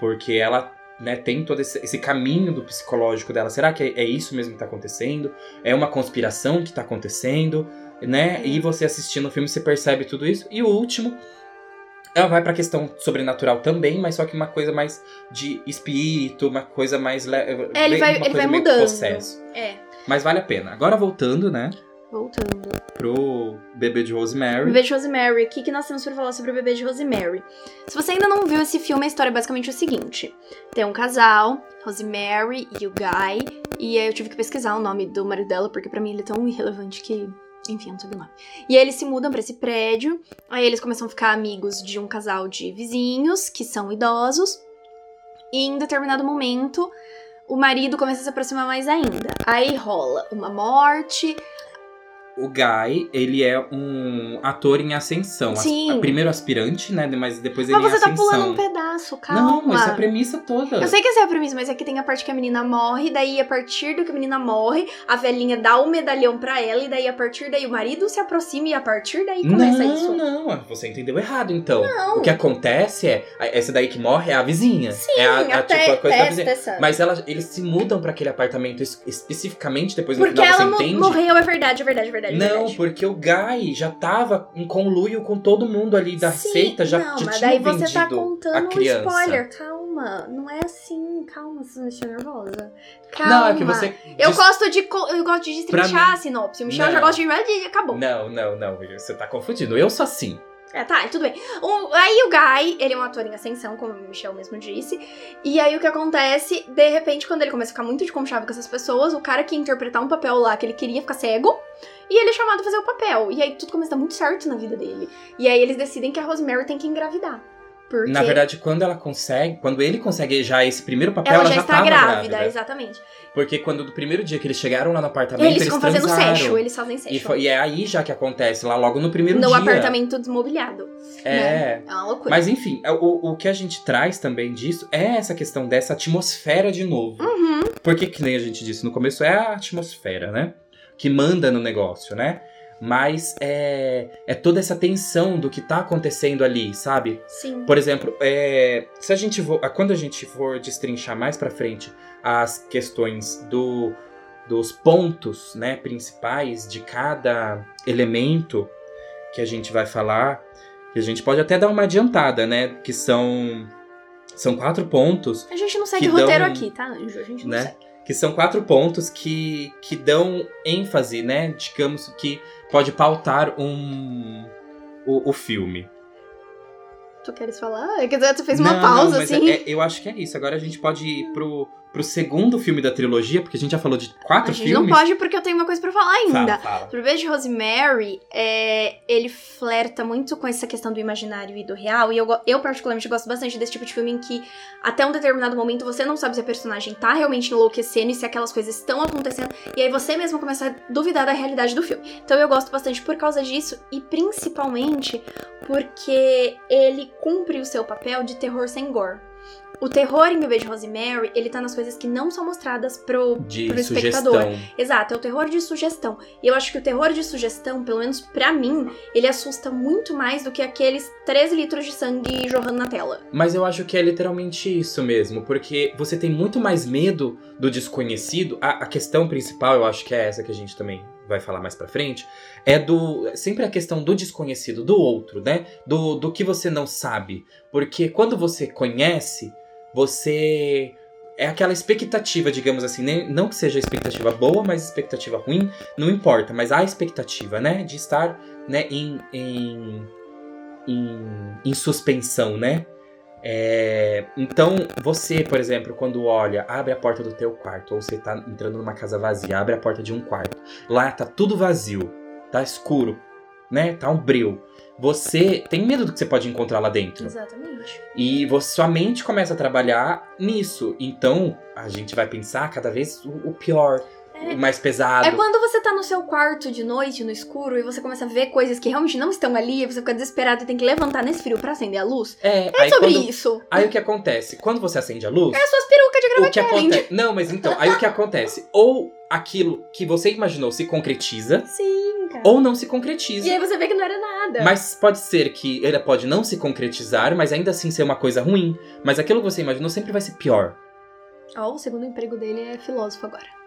Porque ela né, tem todo esse, esse caminho do psicológico dela. Será que é, é isso mesmo que tá acontecendo? É uma conspiração que tá acontecendo, né? E você assistindo o filme, você percebe tudo isso. E o último, ela vai pra questão sobrenatural também, mas só que uma coisa mais de espírito, uma coisa mais... É, ele vai, ele vai mudando. possesso. É, Mas vale a pena. Agora voltando, né, voltando. pro Bebê de Rosemary. Bebê de Rosemary, o que, que nós temos pra falar sobre o Bebê de Rosemary? Se você ainda não viu esse filme, a história é basicamente o seguinte: tem um casal, Rosemary e o Guy, e aí eu tive que pesquisar o nome do marido dela, porque pra mim ele é tão irrelevante que. Enfim, não sabia o nome. E aí eles se mudam pra esse prédio, aí eles começam a ficar amigos de um casal de vizinhos, que são idosos, e em determinado momento. O marido começa a se aproximar mais ainda. Aí rola uma morte, O Guy, ele é um ator em ascensão. As- Sim. primeiro aspirante, né, mas depois ele Mas você tá ascensão. pulando um pedaço, calma. Não, essa é a premissa toda. Eu sei que essa é a premissa, mas é que tem a parte que a menina morre, daí a partir do que a menina morre, a velhinha dá o medalhão pra ela, e daí a partir daí o marido se aproxima e a partir daí começa não, isso. não, você entendeu errado, então. Não. O que acontece é, essa daí que morre é a vizinha. Sim, é a, a, até tipo, a coisa da vizinha. essa. Mas ela, eles se mudam pra aquele apartamento es- especificamente, depois no Porque final ela você entende. morreu, é verdade, é verdade, é verdade. Não, verdade. porque o Guy já tava em conluio com todo mundo ali da Sim, seita, já, não, já mas tinha daí você tá contando um spoiler. Calma, não é assim. Calma, você me deixa nervosa. Calma. Não, é que você. Eu gosto de eu gosto de destrinchar mim- a sinopse. O Michel Não. já gosta de e acabou. Não, não, não, você tá confundindo. Eu sou assim. É, tá, tudo bem. O- aí o Guy, ele é um ator em ascensão, como o Michel mesmo disse. E aí o que acontece, de repente, quando ele começa a ficar muito de conchave com essas pessoas, o cara que ia interpretar um papel lá que ele queria ficar cego, e ele é chamado a fazer o papel. E aí tudo começa a dar muito certo na vida dele. E aí eles decidem que a Rosemary tem que engravidar. Porque Na verdade, quando ela consegue, quando ele consegue já esse primeiro papel, ela, ela, já está grávida, grávida. exatamente. Porque quando do primeiro dia que eles chegaram lá no apartamento, eles eles, ficam fazendo transaram. sexo, eles fazem sexo. E, foi- e é aí já que acontece, lá logo no primeiro no dia. apartamento desmobiliado. É. né? É uma loucura. Mas enfim, é, o, o que a gente traz também disso é essa questão dessa atmosfera de novo. Uhum. Porque, que nem a gente disse no começo, é a atmosfera, né? Que manda no negócio, né? Mas é, é toda essa tensão do que tá acontecendo ali, sabe? Sim. Por exemplo, é, se a gente for, quando a gente for destrinchar mais pra frente as questões do, dos pontos, né, principais de cada elemento que a gente vai falar, que a gente pode até dar uma adiantada, né, que são são quatro pontos A gente não segue que roteiro dão- aqui, tá, Anjo? A gente não né? segue. Que são quatro pontos que, que dão ênfase, né? Digamos que pode pautar um o, o filme. Tu queres falar? É que tu fez uma Não, pausa, não, mas assim. é- é- eu acho que é isso. Agora a gente pode ir pro, pro segundo filme da trilogia, porque a gente já falou de quatro A gente filmes. não pode porque eu tenho uma coisa pra falar ainda. Fala, fala. Pro beijo de Rosemary, é, ele flerta muito com essa questão do imaginário e do real. E eu, eu, particularmente, gosto bastante desse tipo de filme em que, até um determinado momento, você não sabe se a personagem tá realmente enlouquecendo e se aquelas coisas estão acontecendo. E aí você mesmo começa a duvidar da realidade do filme. Então eu gosto bastante por causa disso e principalmente porque ele cumpre o seu papel de terror sem gore. O terror em Bebê de Rosemary, ele tá nas coisas que não são mostradas pro, De pro espectador. sugestão. Exato, é o terror de sugestão. E eu acho que o terror de sugestão, pelo menos pra mim, ele assusta muito mais do que aqueles 13 litros de sangue jorrando na tela. Mas eu acho que é literalmente isso mesmo, porque você tem muito mais medo do desconhecido. A, a questão principal, eu acho que é essa que a gente também vai falar mais pra frente, é do sempre a questão do desconhecido, do outro, né? Do, do que você não sabe. Porque quando você conhece, você é aquela expectativa, digamos assim, nem- não que seja expectativa boa, mas expectativa ruim, não importa, mas há expectativa, né, de estar, né, em, em, em, em suspensão, né? É, então, você, por exemplo, quando olha, abre a porta do teu quarto, ou você tá entrando numa casa vazia, abre a porta de um quarto, lá tá tudo vazio, tá escuro, né? Tá um breu. Você tem medo do que você pode encontrar lá dentro. Exatamente. E você, sua mente começa a trabalhar nisso. Então, a gente vai pensar cada vez o, o pior, É. o mais pesado. É quando você tá no seu quarto de noite, no escuro, e você começa a ver coisas que realmente não estão ali, e você fica desesperado e tem que levantar nesse frio pra acender a luz. É, É sobre quando- isso. Aí o que acontece? Quando você acende a luz, É suas perucas de o que gravata acontece? Não, mas então, aí o que acontece? Ou aquilo que você imaginou se concretiza, Sim, cara. ou não se concretiza. E aí você vê que não era nada. Mas pode ser que ele pode não se concretizar, mas ainda assim ser uma coisa ruim. Mas aquilo que você imaginou sempre vai ser pior. Ó, o segundo emprego dele é filósofo agora.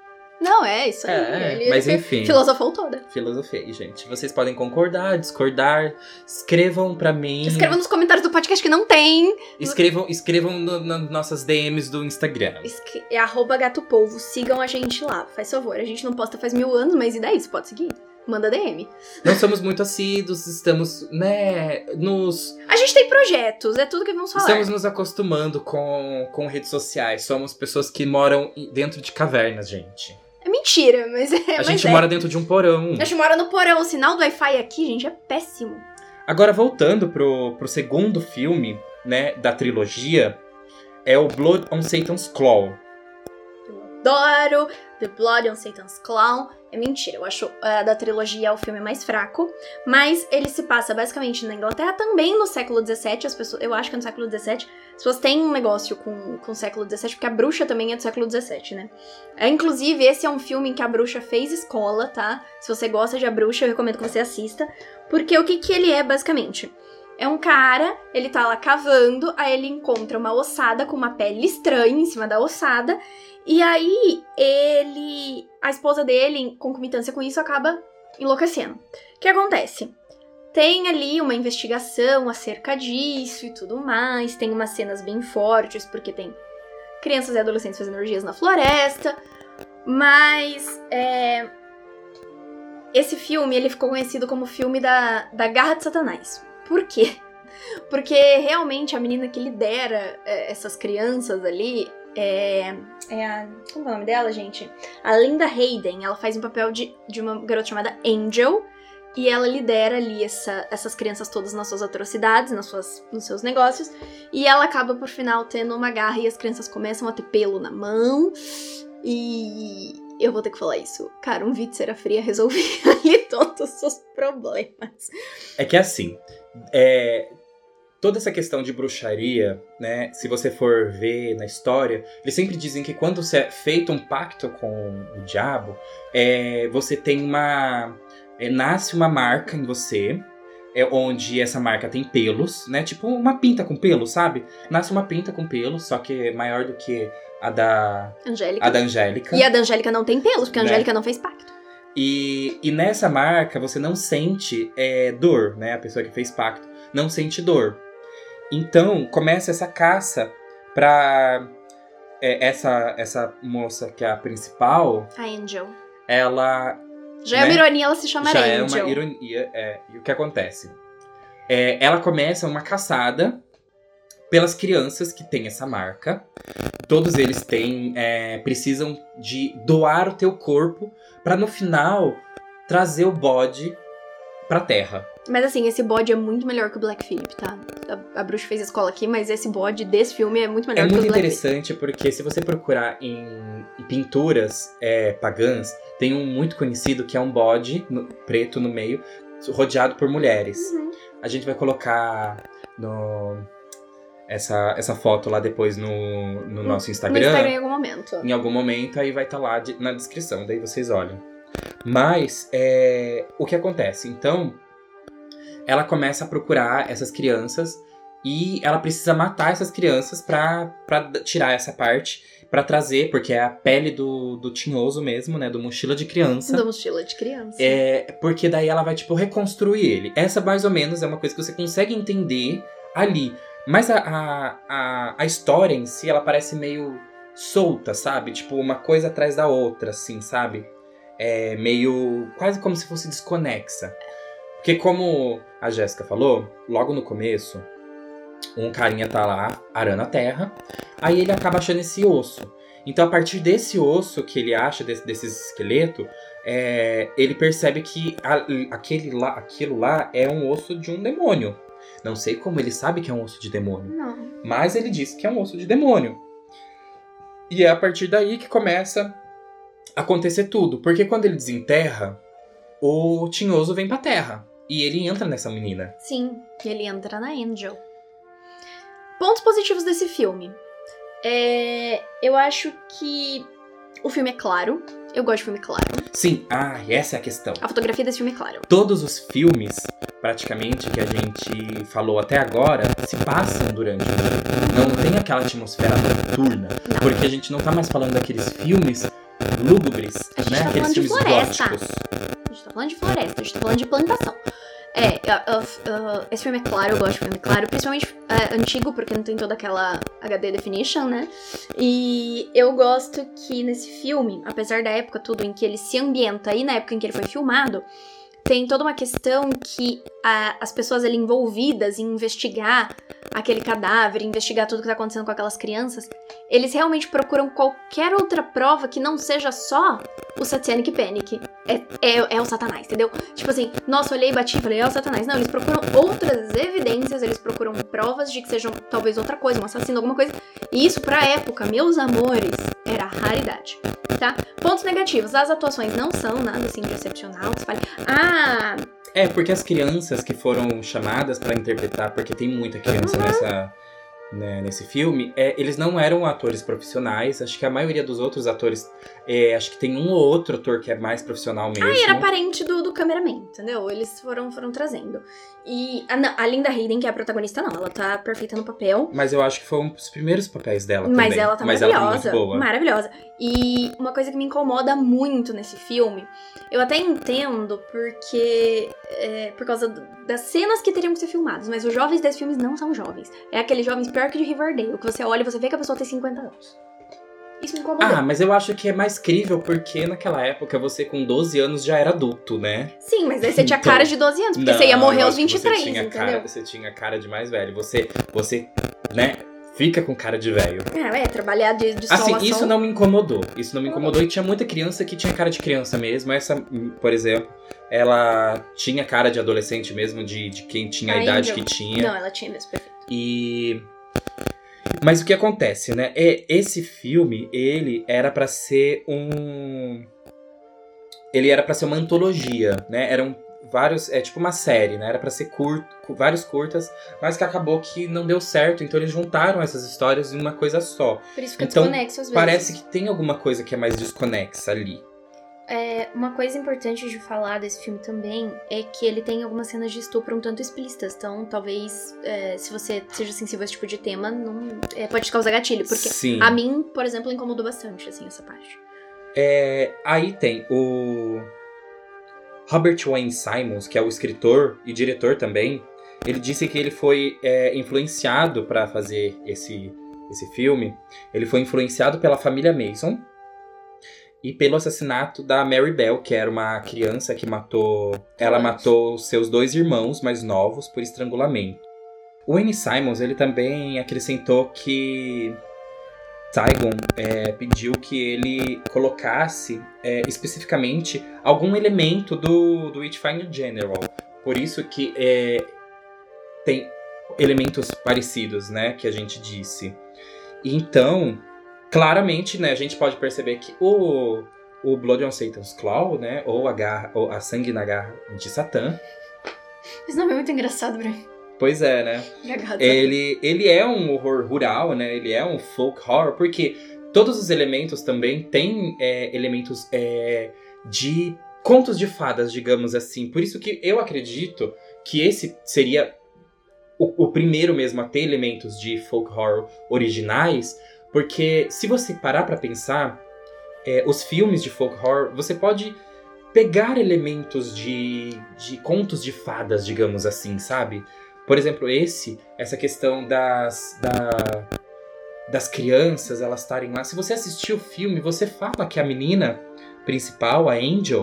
Não, é isso aí. É, ele mas fi- enfim. Filosofou toda. Filosofei, gente. Vocês podem concordar, discordar, escrevam pra mim. Escreva nos comentários do podcast que não tem. Escrevam, escrevam no- nas nossas DMs do Instagram. Esque- É arroba gato polvo. Sigam a gente lá, faz favor. A gente não posta faz mil anos, mas e daí? Você pode seguir? Manda DM. Não somos muito assíduos, estamos, né, nos A gente tem projetos, é tudo que vamos falar. Estamos nos acostumando com, com redes sociais. Somos pessoas que moram dentro de cavernas, gente. Mentira, mas é. A mas gente é. mora dentro de um porão. A gente mora no porão. O sinal do Wi-Fi aqui, gente, é péssimo. Agora, voltando pro, pro segundo filme, né, da trilogia, é o Blood on Satan's Claw. Eu adoro The Blood on Satan's Clown. É mentira, eu acho ah, da trilogia o filme mais fraco. Mas ele se passa basicamente na Inglaterra, também no século XVII. As pessoas, eu acho que é no século XVII. As pessoas têm um negócio com, com o século XVII, porque a bruxa também é do século XVII, né? É, inclusive, esse é um filme em que a bruxa fez escola, tá? Se você gosta de A Bruxa, eu recomendo que você assista. Porque o que, que ele é, basicamente? É um cara, ele tá lá cavando, aí ele encontra uma ossada com uma pele estranha em cima da ossada. E aí, ele. A esposa dele, em concomitância com isso, acaba enlouquecendo. O que acontece? Tem ali uma investigação acerca disso e tudo mais. Tem umas cenas bem fortes, porque tem crianças e adolescentes fazendo orgias na floresta. Mas. É... Esse filme ele ficou conhecido como filme da, da Garra de Satanás. Por quê? Porque realmente a menina que lidera é, essas crianças ali é, é a. Como é o nome dela, gente? A Linda Hayden. Ela faz um papel de, de uma garota chamada Angel. E ela lidera ali essa- essas crianças todas nas suas atrocidades, nas suas, nos seus negócios. E ela acaba, por final, tendo uma garra e as crianças começam a ter pelo na mão. E eu vou ter que falar isso. Cara, um Vitzer fria resolvia ali todos os seus problemas. É que assim, é, toda essa questão de bruxaria, né? Se você for ver na história, eles sempre dizem que quando você é feito um pacto com o diabo, é, você tem uma. é, nasce uma marca em você. É onde essa marca tem pelos, né? Tipo uma pinta com pelo, sabe? Nasce uma pinta com pelo, só que é maior do que a da, Angélica. a da Angélica. E a da Angélica não tem pelos, porque a Né? Angélica não fez pacto. E, e nessa marca você não sente é, dor, né? A pessoa que fez pacto não sente dor. Então começa essa caça pra é, essa, essa moça que é a principal, A Angel. ela Já é Né? uma ironia ela se chamar já é Angel. uma ironia. É, e o que acontece? É, ela começa uma caçada pelas crianças que têm essa marca, todos eles têm. É, precisam de doar o teu corpo para no final trazer o bode pra terra. Mas assim, esse bode é muito melhor que o Black Phillip, tá? A, a bruxa fez a escola aqui, mas esse bode desse filme é muito melhor é que o muito Black interessante porque se você procurar em, em pinturas é, pagãs, tem um muito conhecido que é um bode no- preto no meio, rodeado por mulheres. Uhum. A gente vai colocar no essa, essa foto lá depois no, no nosso No Instagram. Instagram em algum momento. Em algum momento aí vai estar lá de- na descrição, daí vocês olham. Mas é, o que acontece? Então, ela começa a procurar essas crianças e ela precisa matar essas crianças d- tirar essa parte, pra trazer, porque é a pele do, do tinhoso mesmo, né? Do mochila de criança. Da mochila de criança. É, porque daí ela vai, tipo, reconstruir ele. Essa, mais ou menos, é uma coisa que você consegue entender ali. Mas a, a, a, a história em si, ela parece meio solta, sabe? Tipo, uma coisa atrás da outra, assim, sabe? É meio. quase como se fosse desconexa. Porque, como a Jéssica falou, logo no começo, um carinha tá lá arando a terra, aí ele acaba achando esse osso. Então, a partir desse osso que ele acha, desse, desse esqueleto, é, ele percebe que a- aquele lá, aquilo lá é um osso de um demônio. Não sei como ele sabe que é um osso de demônio, Não. mas ele disse que é um osso de demônio. E é a partir daí que começa a acontecer tudo, porque quando ele desenterra, o tinhoso vem pra terra e ele entra nessa menina. Sim, e ele entra na Angel. Pontos positivos desse filme. É, eu acho que o filme é claro. Eu gosto de filme claro. Sim, ah, essa é a questão. A fotografia desse filme é clara. Todos os filmes, praticamente, que a gente falou até agora, se passam durante o dia. Não tem aquela atmosfera noturna. Porque a gente não tá mais falando daqueles filmes lúgubres, A gente né? tá Aqueles falando de filmes floresta. góticos. A gente tá falando de floresta, a gente tá falando de plantação. É, a- a- a- esse filme é claro, eu gosto de filme claro, principalmente é, antigo, porque não tem toda aquela HD definition, né? E eu gosto que nesse filme, apesar da época tudo em que ele se ambienta e na época em que ele foi filmado, tem toda uma questão que a- as pessoas ali envolvidas em investigar aquele cadáver, investigar tudo que tá acontecendo com aquelas crianças, eles realmente procuram qualquer outra prova que não seja só o Satanic Panic. É, é, é o Satanás, entendeu? Tipo assim, nossa, olhei e bati falei, é o Satanás. Não, eles procuram outras evidências, eles procuram provas de que sejam talvez outra coisa, um assassino, alguma coisa. E isso, pra época, meus amores, era raridade, tá? Pontos negativos. As atuações não são nada assim de excepcional. Você fale, ah, É, porque as crianças que foram chamadas pra interpretar, porque tem muita criança Uhum. nessa, né, nesse filme, é, eles não eram atores profissionais. Acho que a maioria dos outros atores, é, acho que tem um ou outro ator que é mais profissional mesmo. Aí era parente do, do cameraman, entendeu? Eles foram, foram trazendo. E a, não, a Linda Hayden, que é a protagonista, não. Ela tá perfeita no papel. Mas eu acho que foi um dos primeiros papéis dela Mas também. ela tá Mas ela maravilhosa. tá muito boa. Maravilhosa. E uma coisa que me incomoda muito nesse filme, eu até entendo porque. é, por causa das cenas que teriam que ser filmadas, mas os jovens desses filmes não são jovens. É aqueles jovens pior que de Riverdale, que você olha e você vê que a pessoa tem 50 anos. Isso me incomodou. Ah, mas eu acho que é mais crível porque naquela época você com 12 anos já era adulto, né? Sim, mas aí você tinha Então, cara de 12 anos, porque Não, você ia morrer aos acho que 23, você tinha entendeu? Cara, você tinha cara de mais velho. Você, você, né, fica com cara de velho. É, é, trabalhar de, de Assim, isso sol. não me incomodou. Isso não me incomodou. E tinha muita criança que tinha cara de criança mesmo. Essa, por exemplo, ela tinha cara de adolescente mesmo, de, de quem tinha a, A idade Angel. que tinha. Não, ela tinha mesmo, perfeito. E. Mas o que acontece, né? É, esse filme, ele era pra ser um. Ele era pra ser uma antologia, né? Eram vários. É tipo uma série, né? Era pra ser curto, vários curtas, mas que acabou que não deu certo. Então eles juntaram essas histórias em uma coisa só. Por isso fica Então, desconexo às vezes. Parece que tem alguma coisa que é mais desconexa ali. É, uma coisa importante de falar desse filme também é que ele tem algumas cenas de estupro um tanto explícitas. Então, talvez, é, se você seja sensível a esse tipo de tema, não, é, pode te causar gatilho. Porque Sim. a mim, por exemplo, incomodou bastante, assim, essa parte. É, aí tem o Robert Wayne Simons, que é o escritor e diretor também. Ele disse que ele foi é, influenciado para fazer esse, esse filme. Ele foi influenciado pela família Mason e pelo assassinato da Mary Bell, que era uma criança que matou. Ela matou seus dois irmãos mais novos por estrangulamento. O Wayne Simons ele também acrescentou que Saigon é, pediu que ele colocasse é, especificamente algum elemento do, do Witchfinder General. Por isso que é, tem elementos parecidos, né, que a gente disse. Então, claramente, né, a gente pode perceber que o, o Blood on Satan's Claw, né, ou a, garra, ou a sangue na garra de Satã. Esse nome é muito engraçado, Bruno. Pois é, né? Obrigada. Ele, ele é um horror rural, né? Ele é um folk horror, porque todos os elementos também têm é, elementos é, de contos de fadas, digamos assim. Por isso que eu acredito que esse seria o, o primeiro mesmo a ter elementos de folk horror originais, porque se você parar para pensar, é, os filmes de folk horror, você pode pegar elementos de, de contos de fadas, digamos assim, sabe? Por exemplo, esse, essa questão das, da, das crianças, elas estarem lá. Se você assistir o filme, você fala que a menina principal, a Angel,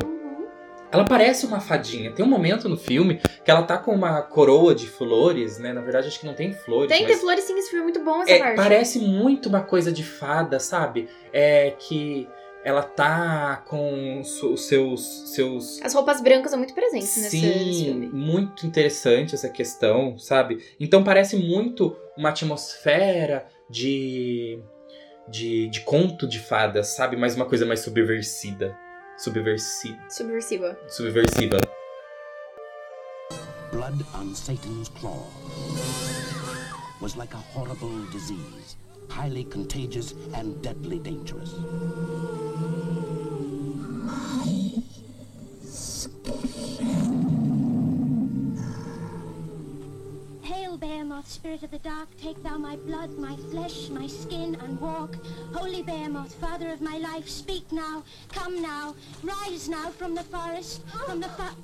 ela parece uma fadinha. Tem um momento no filme que ela tá com uma coroa de flores, né? Na verdade, acho que não tem flores. Tem, mas... tem flores sim, esse filme é muito bom essa é, parte. Parece muito uma coisa de fada, sabe? É que ela tá com os seus, seus. As roupas brancas são muito presentes Sim, nesse filme. muito interessante essa questão, sabe? Então parece muito uma atmosfera de, de, de conto de fadas, sabe? Mas uma coisa mais subversida. Subversi, Subversiva. subversiva. Blood on Satan's claw was like a horrible disease, highly contagious and deadly dangerous. Behemoth, spirit of the dark, take thou my blood, my flesh, my skin, and walk. Holy Behemoth, father of my life, speak now, come now, rise now from the forest, from the fa-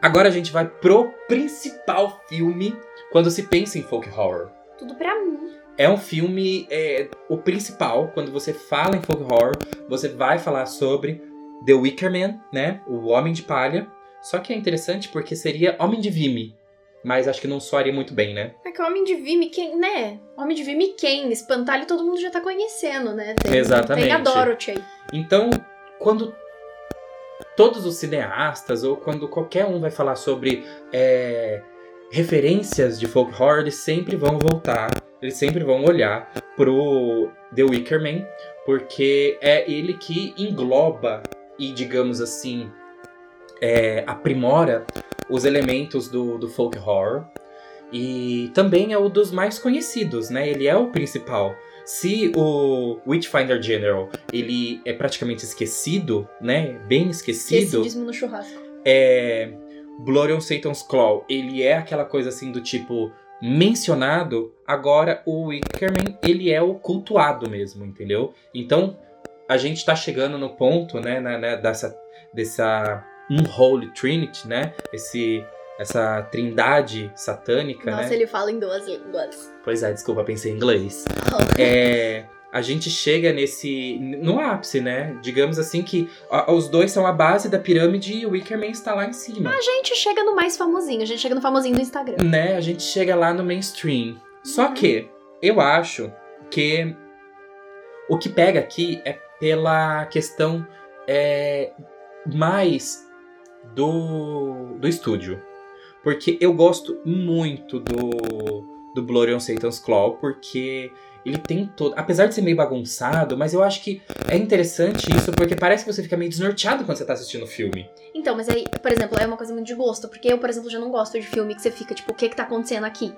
Agora a gente vai pro principal filme quando se pensa em folk horror. Tudo pra mim. É um filme, é, o principal, quando você fala em folk horror, você vai falar sobre The Wicker Man, né? O Homem de Palha. Só que é interessante porque seria Homem de Vime. Mas acho que não soaria muito bem, né? É que o Homem de Vime, quem, né? Homem de Vime quem? Espantalho todo mundo já tá conhecendo, né? Tem, Exatamente. Tem a Dorothy aí. Então, quando todos os cineastas, ou quando qualquer um vai falar sobre é, referências de folk horror, eles sempre vão voltar, eles sempre vão olhar pro The Wicker Man, porque é ele que engloba e, digamos assim, é, aprimora os elementos do, do folk horror. E também é o dos mais conhecidos, né? Ele é o principal. Se o Witchfinder General ele é praticamente esquecido, né? Bem esquecido. Esquecidíssimo no churrasco. É, Blood on Satan's Claw, ele é aquela coisa assim do tipo mencionado. Agora o Wickerman, ele é o cultuado mesmo, entendeu? Então a gente tá chegando no ponto, né, né, né, dessa dessa Unholy Trinity, né? Esse essa trindade satânica, Nossa, né? ele fala em duas línguas. Pois é, desculpa, pensei em inglês. É, a gente chega nesse. no ápice, né? Digamos assim que a- os dois são a base da pirâmide e o Wickerman está lá em cima. A gente chega no mais famosinho, a gente chega no famosinho do Instagram. Né? A gente chega lá no mainstream. Só Uhum. que eu acho que o que pega aqui é pela questão é, mais do, do estúdio. Porque eu gosto muito do, do Blood on Satan's Claw, porque ele tem todo. Apesar de ser meio bagunçado, mas eu acho que é interessante isso, porque parece que você fica meio desnorteado quando você tá assistindo o filme. Então, mas aí, por exemplo, é uma coisa muito de gosto. Porque eu, por exemplo, já não gosto de filme que você fica, tipo, o que que tá acontecendo aqui?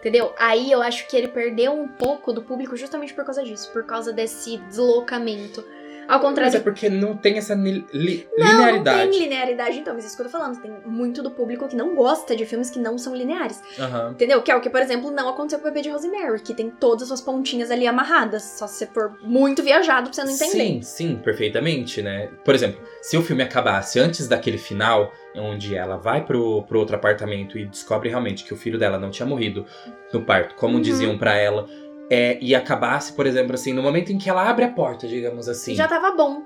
Entendeu? Aí eu acho que ele perdeu um pouco do público justamente por causa disso, por causa desse deslocamento. Ao contrário Mas é porque não tem essa li- li- Não, linearidade. não tem linearidade, então, mas isso que eu tô falando. Tem muito do público que não gosta de filmes que não são lineares. Aham. Entendeu? Que é o que, por exemplo, não aconteceu com o bebê de Rosemary, que tem todas as suas pontinhas ali amarradas. Só se você for muito viajado pra você não entender. Sim, sim, perfeitamente, né? Por exemplo, se o filme acabasse antes daquele final, onde ela vai pro, pro outro apartamento e descobre realmente que o filho dela não tinha morrido no parto, como Uhum. diziam pra ela, é, e acabasse, por exemplo, assim, no momento em que ela abre a porta, digamos assim, Já tava bom.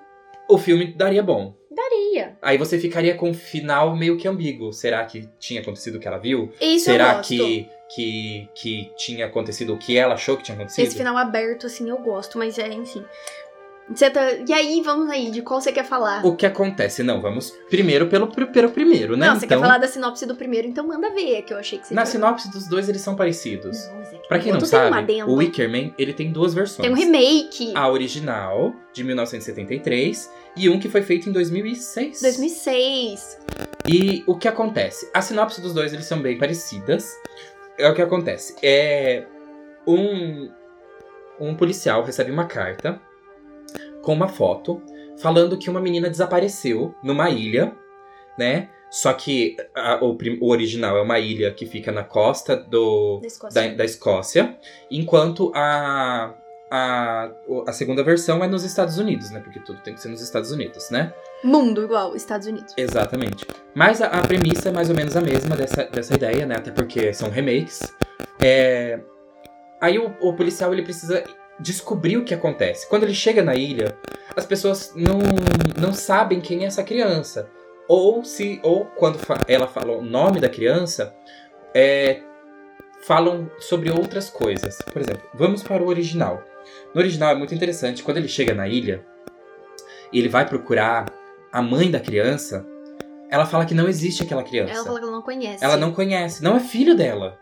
o filme daria bom. Daria. Aí você ficaria com um final meio que ambíguo. Será que tinha acontecido o que ela viu? Isso Será eu gosto. que, que, que tinha acontecido o que ela achou que tinha acontecido? Esse final aberto, assim, eu gosto, mas é, enfim. Você tá... E aí, vamos aí, de qual você quer falar? O que acontece? Não, vamos primeiro pelo, pelo primeiro, né? Não, você então, quer falar da sinopse do primeiro, então manda ver, que eu achei que você na sinopse dos dois, eles são parecidos. Não, é que Pra quem não sabe, o Wickerman, ele tem duas versões. Tem um remake. A original, de 1973, e um que foi feito em 2006. 2006. E o que acontece? A sinopse dos dois, eles são bem parecidas. É o que acontece. É um um policial recebe uma carta com uma foto falando que uma menina desapareceu numa ilha, né? Só que a- o, o original é uma ilha que fica na costa do, Da Escócia. da, da Escócia, enquanto a, a, a segunda versão é nos Estados Unidos, né? Porque tudo tem que ser nos Estados Unidos, né? Mundo igual, Estados Unidos. Exatamente. Mas a, a premissa é mais ou menos a mesma dessa, dessa ideia, né? Até porque são remakes. É... Aí o, o policial ele precisa descobrir o que acontece. Quando ele chega na ilha, as pessoas não, não sabem quem é essa criança. Ou se ou quando ela fala o nome da criança, é, falam sobre outras coisas. Por exemplo, vamos para o original. No original é muito interessante. Quando ele chega na ilha, ele vai procurar a mãe da criança, ela fala que não existe aquela criança. Ela fala que ela não conhece. Ela não conhece, não é filho dela,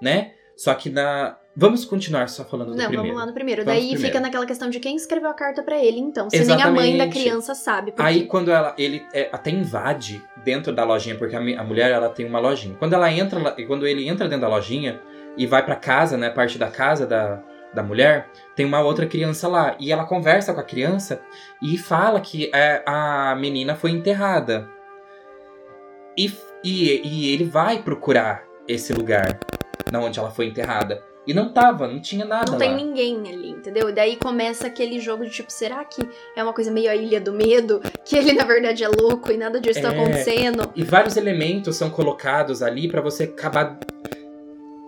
né? Só que na. Vamos continuar só falando do Não, primeiro. vamos lá no primeiro. Vamos Daí primeiro. fica naquela questão de quem escreveu a carta pra ele, então. Se nem a mãe da Exatamente. criança sabe. Porque... Aí quando ela, ele é, até invade dentro da lojinha, porque a, a mulher ela tem uma lojinha. Quando ela entra, lá- e quando ele entra dentro da lojinha e vai pra casa, né, parte da casa da, da mulher, tem uma outra criança lá e ela conversa com a criança e fala que é, a menina foi enterrada. E, e, e ele vai procurar esse lugar, na onde ela foi enterrada. E não tava, não tinha nada Não lá. tem ninguém ali, entendeu? E daí começa aquele jogo de tipo, será que é uma coisa meio a ilha do medo? Que ele na verdade é louco e nada disso tá É. acontecendo? E vários elementos são colocados ali pra você acabar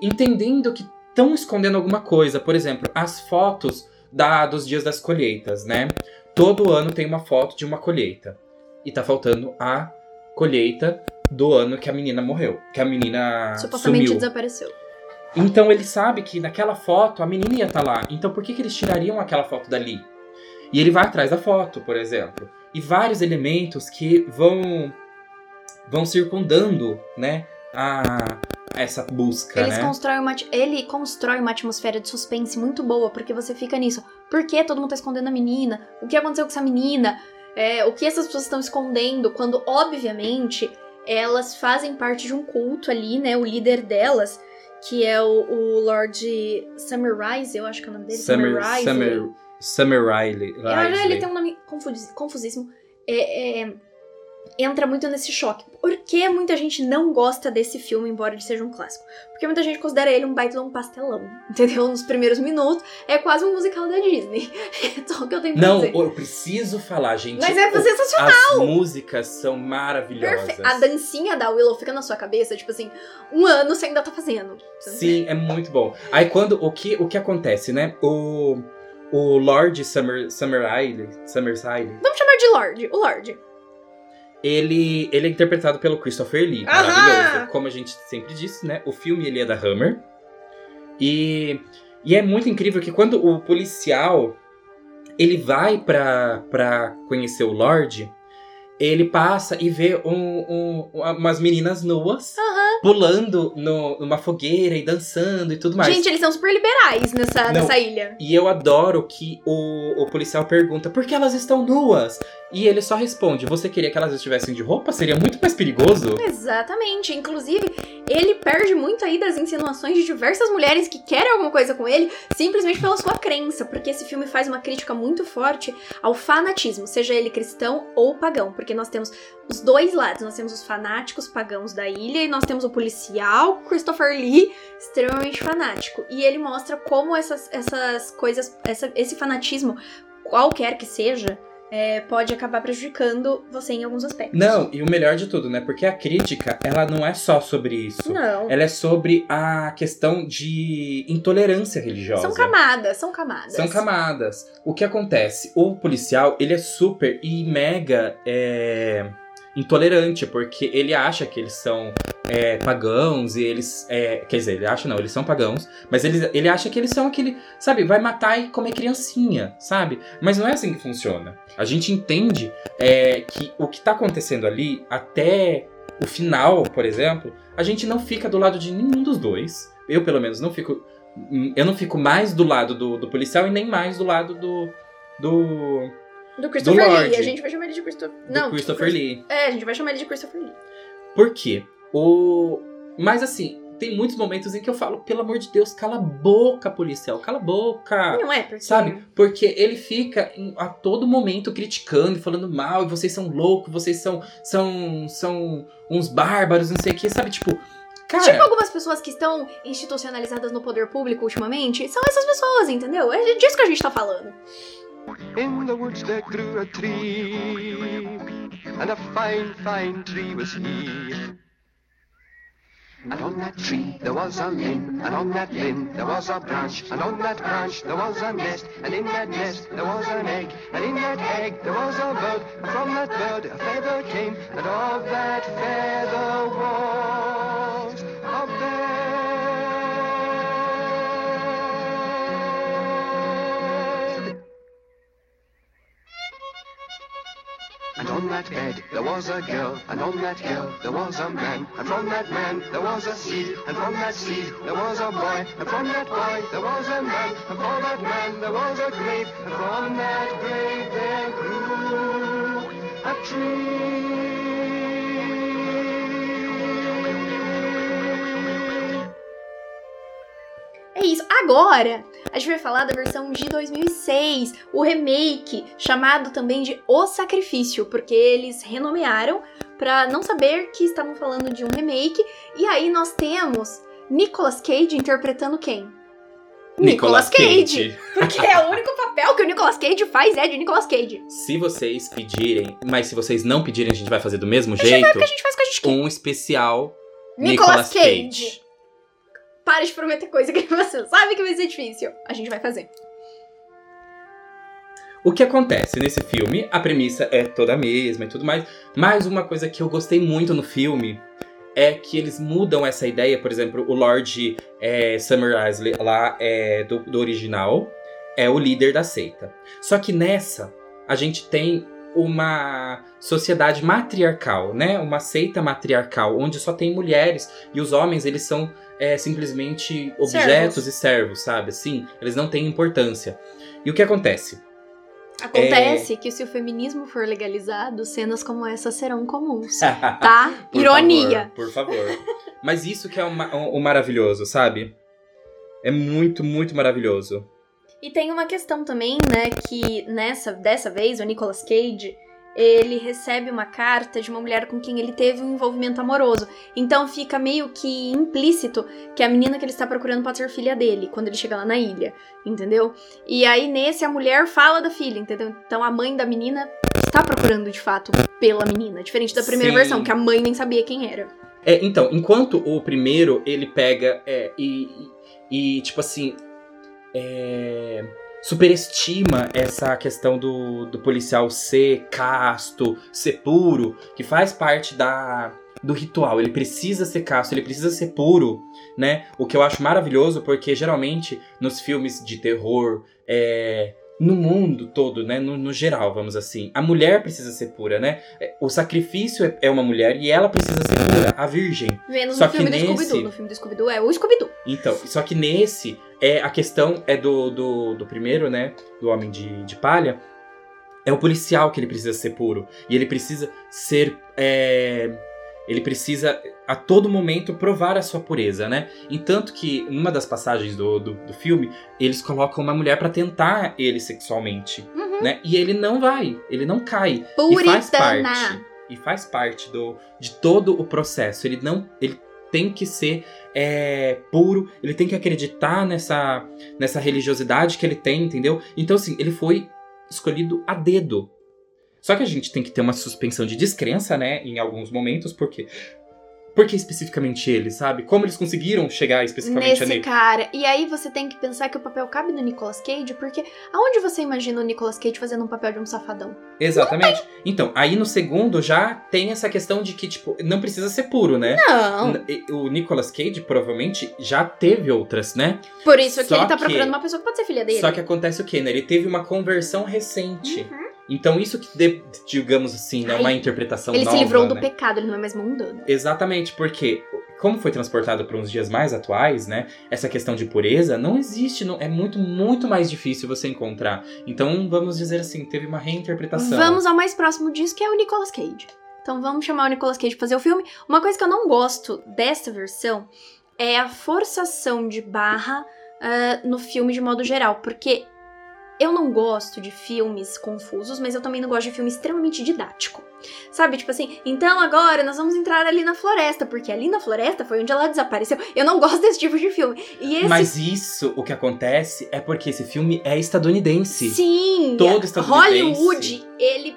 entendendo que estão escondendo alguma coisa. Por exemplo, as fotos da, dos dias das colheitas, né? Todo ano tem uma foto de uma colheita. E tá faltando a colheita do ano que a menina morreu. Que a menina Supostamente sumiu. desapareceu. Então ele sabe que naquela foto a menina ia estar lá. Então por que, que eles tirariam aquela foto dali? E ele vai atrás da foto, por exemplo. E vários elementos que vão vão circundando, né, a essa busca, Eles né? constroem uma, ele constrói uma atmosfera de suspense muito boa, porque você fica nisso. Por que todo mundo tá escondendo a menina? O que aconteceu com essa menina? É, o que essas pessoas estão escondendo? Quando, obviamente, elas fazem parte de um culto ali, né? O líder delas, que é o, o Lord Summerrise, eu acho que é o nome dele. Summer. Summer, Summer Riley. Eu ele tem um nome confus- confusíssimo. É, é, entra muito nesse choque. Por que muita gente não gosta desse filme, embora ele seja um clássico? Porque muita gente considera ele um baita de um pastelão, entendeu? Nos primeiros minutos, é quase um musical da Disney. É só o que eu tenho pra Não, dizer. eu preciso falar, gente. Mas é sensacional! As músicas são maravilhosas. Perfe- A dancinha da Willow fica na sua cabeça, tipo assim, um ano você ainda tá fazendo. Sim, é muito bom. Aí quando o que o que acontece, né? O o Lord Summer Summer Riley, Vamos chamar de Lorde, o Lorde. Ele ele é interpretado pelo Christopher Lee, Aham! maravilhoso. Como a gente sempre disse, né? O filme ele é da Hammer. E e é muito incrível que quando o policial ele vai pra, pra conhecer o Lorde, ele passa e vê um, um- umas meninas nuas pulando no- numa fogueira e dançando e tudo mais. Gente, eles são super liberais nessa, Não. nessa ilha. E eu adoro que o, o policial pergunta por que elas estão nuas? E ele só responde: Você queria que elas estivessem de roupa? Seria muito mais perigoso. Exatamente. Inclusive, ele perde muito aí das insinuações de diversas mulheres que querem alguma coisa com ele simplesmente pela sua crença, porque esse filme faz uma crítica muito forte ao fanatismo, seja ele cristão ou pagão, porque nós temos os dois lados. Nós temos os fanáticos pagãos da ilha e nós temos o policial Christopher Lee, extremamente fanático. E ele mostra como essas, essas coisas, essa- esse fanatismo, qualquer que seja, é, pode acabar prejudicando você em alguns aspectos. Não, e o melhor de tudo, né? Porque a crítica, ela não é só sobre isso. Não. Ela é sobre a questão de intolerância religiosa. São camadas, são camadas. São camadas. O que acontece? O policial, ele é super e mega é, intolerante, porque ele acha que eles são é, pagãos e eles. É, quer dizer, ele acha não, eles são pagãos, mas ele, ele acha que eles são aquele. Sabe, vai matar e comer criancinha, sabe? Mas não é assim que funciona. A gente entende é, que o que tá acontecendo ali, até o final, por exemplo, a gente não fica do lado de nenhum dos dois. Eu, pelo menos, não fico. Eu não fico mais do lado do, do policial e nem mais do lado do. do. Do Christopher Do Lee. A gente vai chamar ele de Christopher. Não, Christopher Lee. É, a gente vai chamar ele de Christopher Lee. Por quê? O... Mas assim, tem muitos momentos em que eu falo, pelo amor de Deus, cala a boca, policial, cala a boca. Não é, porque. Sabe? Porque ele fica a todo momento criticando e falando mal, e vocês são loucos, vocês são são são uns bárbaros, não sei o que, sabe? Tipo, cara, Tipo algumas pessoas que estão institucionalizadas no poder público ultimamente, são essas pessoas, entendeu? É disso que a gente tá falando. In the woods there grew a tree, and a fine, fine tree was he. And on that tree there was a limb, and on that limb there was a branch, and on that branch there was a nest, and in that nest there was an egg, and in that egg there was a bird, and from that bird a feather came, and of that feather was that bed there was a girl, and on that girl there was a man, and from that man there was a seed, and from that seed there was a boy, and from that boy there was a man, and from that man there was a grave, and from that grave there grew a tree. Agora, a gente vai falar da versão de 2006, o remake, chamado também de O Sacrifício, porque eles renomearam pra não saber que estavam falando de um remake. E aí nós temos Nicolas Cage interpretando quem? Nicolas Cage. Porque é o único papel que o Nicolas Cage faz é de Nicolas Cage. Se vocês pedirem, mas se vocês não pedirem, a gente vai fazer do mesmo jeito. A gente faz com a gente quer. Um especial Nicolas Cage. Para de prometer coisa que você sabe que vai ser difícil. A gente vai fazer. O que acontece nesse filme, a premissa é toda a mesma e tudo mais, mas uma coisa que eu gostei muito no filme é que eles mudam essa ideia, por exemplo, o Lord é, Summer Isley lá é, do, do original é o líder da seita. Só que nessa, a gente tem uma sociedade matriarcal, né? Uma seita matriarcal, onde só tem mulheres e os homens, eles são é, simplesmente objetos Servos. e servos, sabe? Assim, eles não têm importância. E o que acontece? Acontece que se o feminismo for legalizado, cenas como essa serão comuns. Tá? Por Ironia. favor, por favor. Mas isso que é o, ma- o maravilhoso, sabe? É muito, muito maravilhoso. E tem uma questão também, né, que nessa dessa vez o Nicolas Cage, ele recebe uma carta de uma mulher com quem ele teve um envolvimento amoroso. Então fica meio que implícito que a menina que ele está procurando pode ser filha dele quando ele chega lá na ilha, entendeu? E aí nesse a mulher fala da filha, entendeu? Então a mãe da menina está procurando de fato pela menina, diferente da primeira Sim. versão que a mãe nem sabia quem era. É, então, enquanto o primeiro ele pega é, e, e, e, tipo assim, é, superestima essa questão do, do policial ser casto, ser puro, que faz parte da, do ritual. Ele precisa ser casto, ele precisa ser puro, né? O que eu acho maravilhoso, porque geralmente nos filmes de terror, é, no mundo todo, né? No, no geral, vamos assim, a mulher precisa ser pura, né? É, O sacrifício é- é uma mulher e ela precisa ser pura, a virgem. Menos Só no que filme nesse- do Scooby-Doo. No filme do Scooby-Doo é o Scooby-Doo. Então, só que nesse, é, a questão é do, do, do primeiro, né? Do Homem de, de Palha. É o policial que ele precisa ser puro. E ele precisa ser. é, ele precisa a todo momento provar a sua pureza, né? Entanto que, numa das passagens do, do, do filme, eles colocam uma mulher pra tentar ele sexualmente, Uhum. né? E ele não vai, ele não cai. E faz Puritana. parte. E faz parte do, de todo o processo. Ele não. Ele tem que ser é, puro, ele tem que acreditar nessa, nessa religiosidade que ele tem, entendeu? Então, assim, ele foi escolhido a dedo Só que a gente tem que ter uma suspensão de descrença, né, em alguns momentos, porque por que especificamente ele, sabe? Como eles conseguiram chegar especificamente Nesse nele? cara. E aí você tem que pensar que o papel cabe no Nicolas Cage, porque aonde você imagina o Nicolas Cage fazendo um papel de um safadão? Exatamente. Então, aí no segundo já tem essa questão de que, tipo, não precisa ser puro, né? Não. O Nicolas Cage provavelmente já teve outras, né? Por isso que Só ele tá que- procurando uma pessoa que pode ser filha dele. Só que acontece o quê, né? Ele teve uma conversão recente. Uhum. Então, isso que, de- digamos assim, né? Ai, Uma interpretação Ele nova, se livrou do né? pecado, ele não é mais mundano. Exatamente, porque como foi transportado para uns dias mais atuais, né? Essa questão de pureza não existe, não, é muito, muito mais difícil você encontrar. Então, vamos dizer assim, teve uma reinterpretação. Vamos ao mais próximo disso, que é o Nicolas Cage. Então vamos chamar o Nicolas Cage pra fazer o filme. Uma coisa que eu não gosto dessa versão é a forçação de barra ah, no filme de modo geral, porque eu não gosto de filmes confusos, mas eu também não gosto de filme extremamente didático. Sabe, tipo assim, então agora nós vamos entrar ali na floresta, porque ali na floresta foi onde ela desapareceu. Eu não gosto desse tipo de filme. E esse Mas isso, o que acontece é porque esse filme é estadunidense. Sim, Todo estadunidense. Hollywood, ele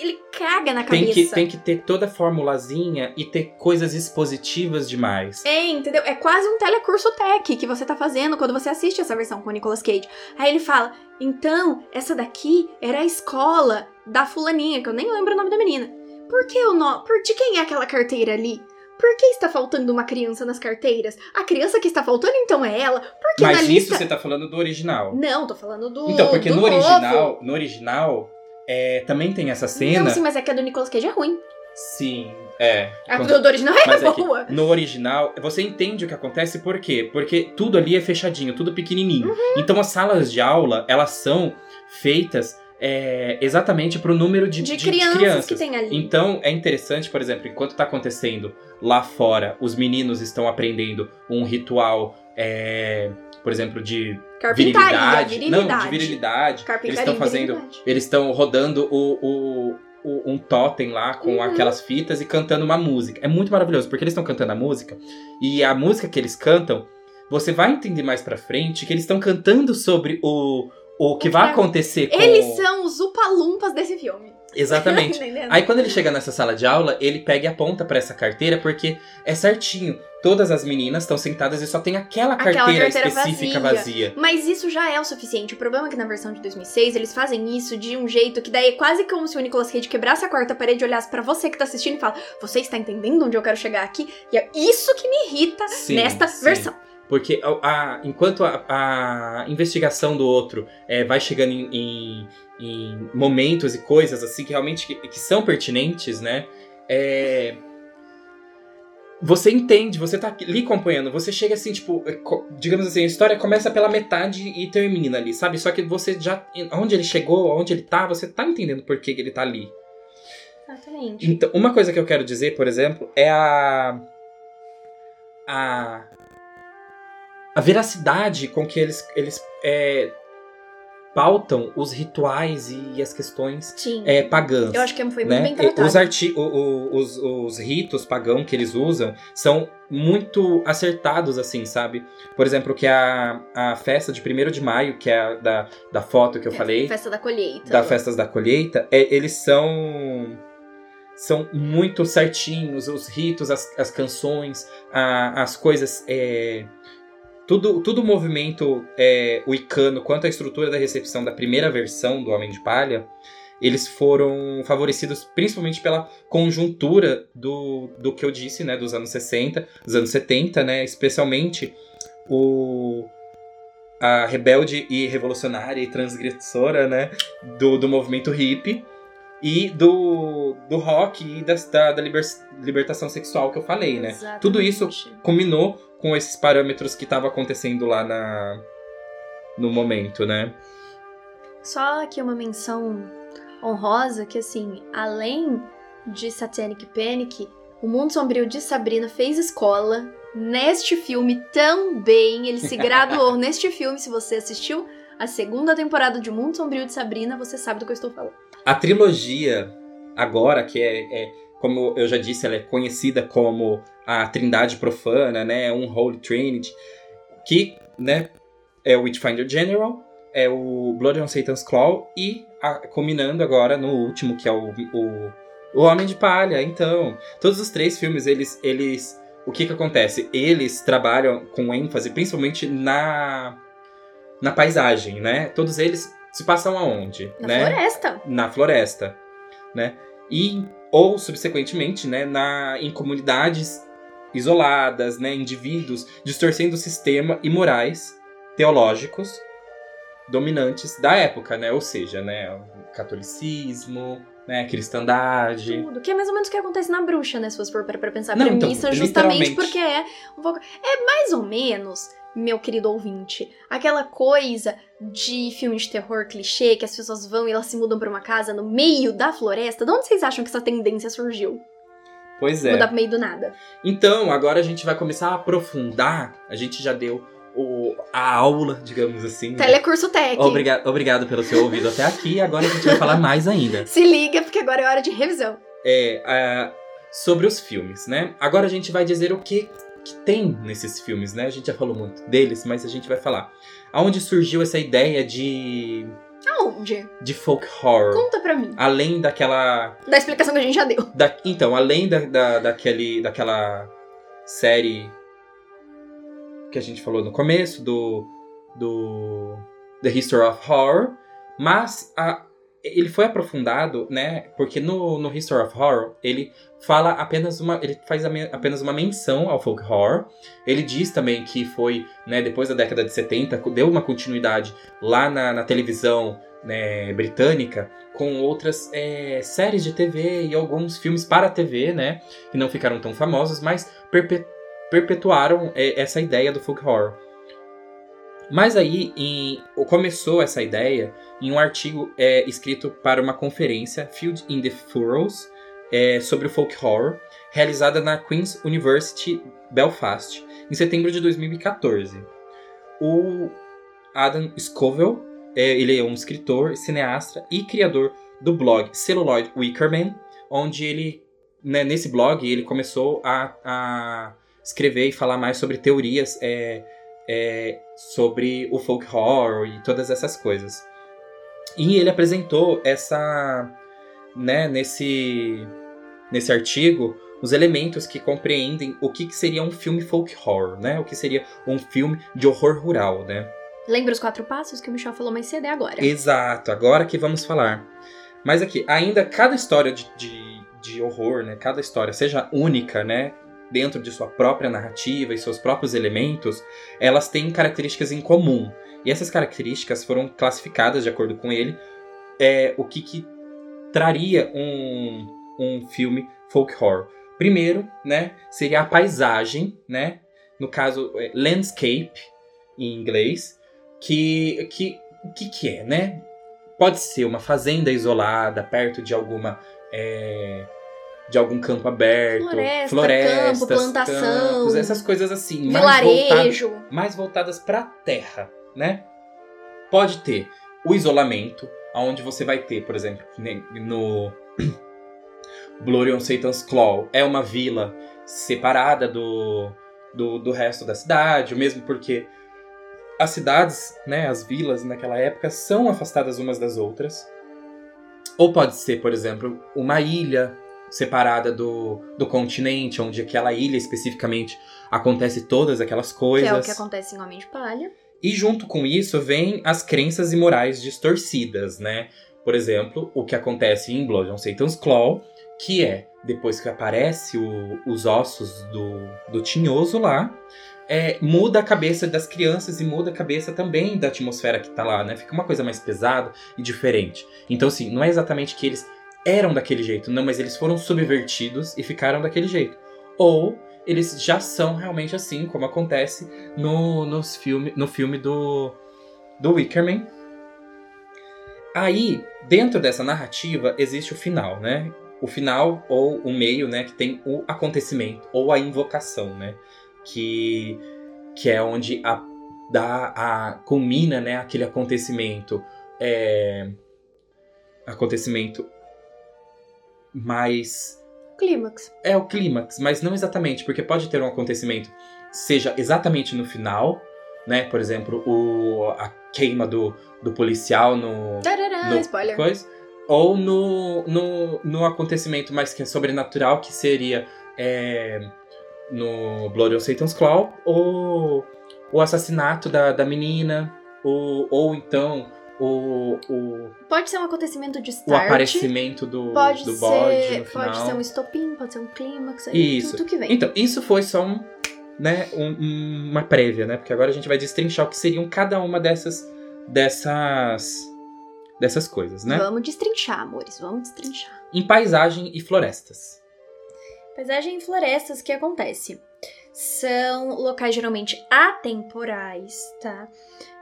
ele caga na Tem cabeça. que, tem que ter toda a formulazinha e ter coisas expositivas demais. É, entendeu? É quase um telecurso tech que você tá fazendo quando você assiste essa versão com o Nicolas Cage. Aí ele fala: então, essa daqui era a escola da fulaninha, que eu nem lembro o nome da menina. Por que o nome? Por de quem é aquela carteira ali? Por que está faltando uma criança nas carteiras? A criança que está faltando então é ela? Porque Mas na isso lista. você tá falando do original. Não, tô falando do. Então, porque no novo. original, no original, é, também tem essa cena. Não, sim, mas é que a do Nicolas Cage é ruim. Sim, é. A do, do original é Mas é que boa. no original, você entende o que acontece por quê? Porque tudo ali é fechadinho, tudo pequenininho. Uhum. Então as salas de aula, elas são feitas é, exatamente pro número de, De, de- de crianças, crianças. que tem ali. Então é interessante, por exemplo, enquanto tá acontecendo lá fora, os meninos estão aprendendo um ritual, é, por exemplo, de virilidade. virilidade. Não, de virilidade. Eles estão fazendo virilidade. eles estão rodando o, o- um totem lá com Uhum. aquelas fitas e cantando uma música. É muito maravilhoso, porque eles estão cantando a música e a música que eles cantam, você vai entender mais pra frente que eles estão cantando sobre o, o que vai acontecer com... Eles são os upalumpas desse filme. Exatamente. Aí quando ele chega nessa sala de aula, ele pega e aponta pra essa carteira porque é certinho. Todas as meninas estão sentadas e só tem aquela Aquela carteira, carteira específica vazia. vazia. Mas isso já é o suficiente. O problema é que na versão de 2006 eles fazem isso de um jeito que daí é quase como se o Nicolas Cage quebrasse a quarta parede, olhasse pra você que tá assistindo e fala: Você está entendendo onde eu quero chegar aqui? E é isso que me irrita Sim, nesta sim. versão. Porque a- a- enquanto a, a investigação do outro é, vai chegando em, em- em momentos e coisas assim que realmente que, que são pertinentes, né? é, você entende, você tá ali acompanhando, você chega assim, tipo, é, digamos assim, a história começa pela metade e termina ali, sabe? Só que você já. Onde ele chegou, onde ele tá, você tá entendendo por que que ele tá ali. Exatamente. Então, uma coisa que eu quero dizer, por exemplo, é a. A. A veracidade com que eles, eles é, pautam os rituais e as questões Sim. é, pagãs. eu acho que foi muito né? bem tratado. Os, arti o- o- os, os ritos pagãos que eles usam são muito acertados, assim, sabe? Por exemplo, que a, a festa de 1 de maio, que é a da, da foto que eu É, falei, Festa da colheita. da festas da colheita, é- eles são são muito certinhos, os ritos, as, as canções, a- as coisas, é, tudo tudo o movimento é, wicano quanto à estrutura da recepção da primeira versão do Homem de Palha, eles foram favorecidos principalmente pela conjuntura do, do que eu disse, né, dos anos 60, dos anos 70, né, especialmente o a rebelde e revolucionária e transgressora, né, do, do movimento hippie e do, do rock e da, da liber- libertação sexual que eu falei, né? Exatamente. Tudo isso combinou com esses parâmetros que estavam acontecendo lá na, no momento, né? Só aqui uma menção honrosa que assim, além de Satanic Panic, o Mundo Sombrio de Sabrina fez escola neste filme também. Ele se graduou neste filme. Se você assistiu a segunda temporada de O Mundo Sombrio de Sabrina, você sabe do que eu estou falando. A trilogia, agora, que é, é, como eu já disse, ela é conhecida como a Trindade Profana, né? Um Holy Trinity, que, né, é o Witchfinder General, é o Blood on Satan's Claw e a, culminando agora no último, que é o, o, o Homem de Palha. Então, todos os três filmes, eles, eles o que que acontece? Eles trabalham com ênfase principalmente na na paisagem, né? Todos eles se passam aonde? Na né? floresta. Na floresta, né? E ou subsequentemente, né, na em comunidades isoladas, né, indivíduos distorcendo o sistema e morais teológicos dominantes da época, né? Ou seja, né, o catolicismo, né, cristandade. Tudo. Que é mais ou menos o que acontece na bruxa, né? Se você for para pra pensar. A Não, então, premissa justamente literalmente. porque é um pouco. É mais ou menos, meu querido ouvinte, aquela coisa de filme de terror clichê que as pessoas vão e elas se mudam pra uma casa no meio da floresta. De onde vocês acham que essa tendência surgiu? Pois é. Mudar pro meio do nada. Então, agora a gente vai começar a aprofundar. A gente já deu o, a aula, digamos assim. né? Telecurso Tech. Obrigado, obrigado pelo seu ouvido até aqui. Agora a gente vai falar mais ainda. Se liga, porque agora é hora de revisão. É, ah, sobre os filmes, né? Agora a gente vai dizer o que, que tem nesses filmes, né? A gente já falou muito deles, mas a gente vai falar. Aonde surgiu essa ideia de, Aonde? de folk horror? Conta pra mim. Além daquela Da explicação que a gente já deu. Da- então, além da, da, daquele, daquela série que a gente falou no começo, do, do The History of Horror, mas a- ele foi aprofundado, né? Porque no, no History of Horror ele fala apenas uma, ele faz apenas uma menção ao folk horror. Ele diz também que foi, né? Depois da década de 70 deu uma continuidade lá na, na televisão né, britânica com outras é, séries de TV e alguns filmes para TV, né? Que não ficaram tão famosos, mas perpe- perpetuaram é, essa ideia do folk horror. Mas aí em- começou essa ideia em um artigo é, escrito para uma conferência, Field in the Furrows, é, sobre o folk horror, realizada na Queen's University Belfast, em setembro de 2014. O Adam Scoville, é, ele é um escritor, cineasta e criador do blog Celluloid Wickerman, onde ele, né, nesse blog, ele começou a, a escrever e falar mais sobre teorias é, é, sobre o folk horror e todas essas coisas. E ele apresentou essa, né, nesse, nesse artigo, os elementos que compreendem o que, que seria um filme folk horror, né? O que seria um filme de horror rural, né? Lembra os quatro passos que o Michel falou mais cedo? É agora. Exato, agora que vamos falar. Mas aqui, ainda cada história de, de, de horror, né? Cada história, seja única, né? Dentro de sua própria narrativa e seus próprios elementos, elas têm características em comum. E essas características foram classificadas, de acordo com ele, é, o que, que traria um, um filme folk horror. Primeiro, né? Seria a paisagem, né? No caso, é, landscape, em inglês, que, que que, que é, né? Pode ser uma fazenda isolada, perto de alguma. é, de algum campo aberto, Floresta, florestas, campo, plantação, campos, essas coisas assim, mais voltadas, Vilarejo. mais voltadas para a terra, né? Pode ter o isolamento, onde você vai ter, por exemplo, no Bloody on Satan's Claw, é uma vila separada do, do, do resto da cidade, mesmo porque as cidades, né, as vilas naquela época são afastadas umas das outras. Ou pode ser, por exemplo, uma ilha separada do, do continente, onde aquela ilha especificamente acontece todas aquelas Que coisas. é o que acontece em Homem de Palha. E junto com isso vem as crenças e morais distorcidas, né? Por exemplo, o que acontece em Blood on Satan's Claw, que é, depois que aparece o- os ossos do, do tinhoso lá, é, muda a cabeça das crianças e muda a cabeça também da atmosfera que tá lá, né? Fica uma coisa mais pesada e diferente. Então, assim, não é exatamente que eles eram daquele jeito, não, mas eles foram subvertidos e ficaram daquele jeito. Ou eles já são realmente assim, como acontece no, nos filme, no filme do, do Wickerman. Aí, dentro dessa narrativa, existe o final, né? O final ou o meio, né? Que tem o acontecimento ou a invocação, né? Que, que é onde a, dá, a culmina, né? Aquele acontecimento. É, acontecimento mais Clímax. é o clímax, mas não exatamente, porque pode ter um acontecimento, seja exatamente no final, né? Por exemplo, o, a queima do, do policial no. Tarará, no spoiler. Coisa, ou no, no, no acontecimento mais que é sobrenatural, que seria é, no Blood on Satan's Claw, ou o assassinato da, da menina, ou, ou então o, o, Pode ser um acontecimento de o start. aparecimento do, Pode do ser, bode pode ser um estopim, pode ser um clímax, Isso. tudo que vem. Então, isso foi só um, né, um- uma prévia, né? Porque agora a gente vai destrinchar o que seriam cada uma dessas dessas dessas coisas, né? Vamos destrinchar, amores, vamos destrinchar. Em paisagem e florestas. Paisagem e florestas, o que acontece? São locais geralmente atemporais, tá?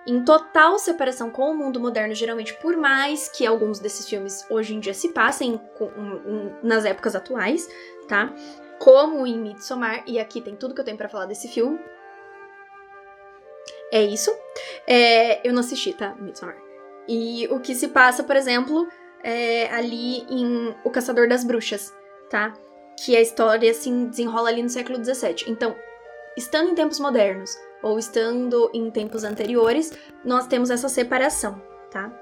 Em total separação com o mundo moderno, geralmente, por mais que alguns desses filmes hoje em dia se passem com- um- um- nas épocas atuais, tá? Como em Midsommar, e aqui tem tudo que eu tenho pra falar desse filme. É isso. É, eu não assisti, tá? Midsommar. E o que se passa, por exemplo, é ali em O Caçador das Bruxas, tá? Que a história se desenrola ali no século XVII. Então, estando em tempos modernos ou estando em tempos anteriores, nós temos essa separação, tá?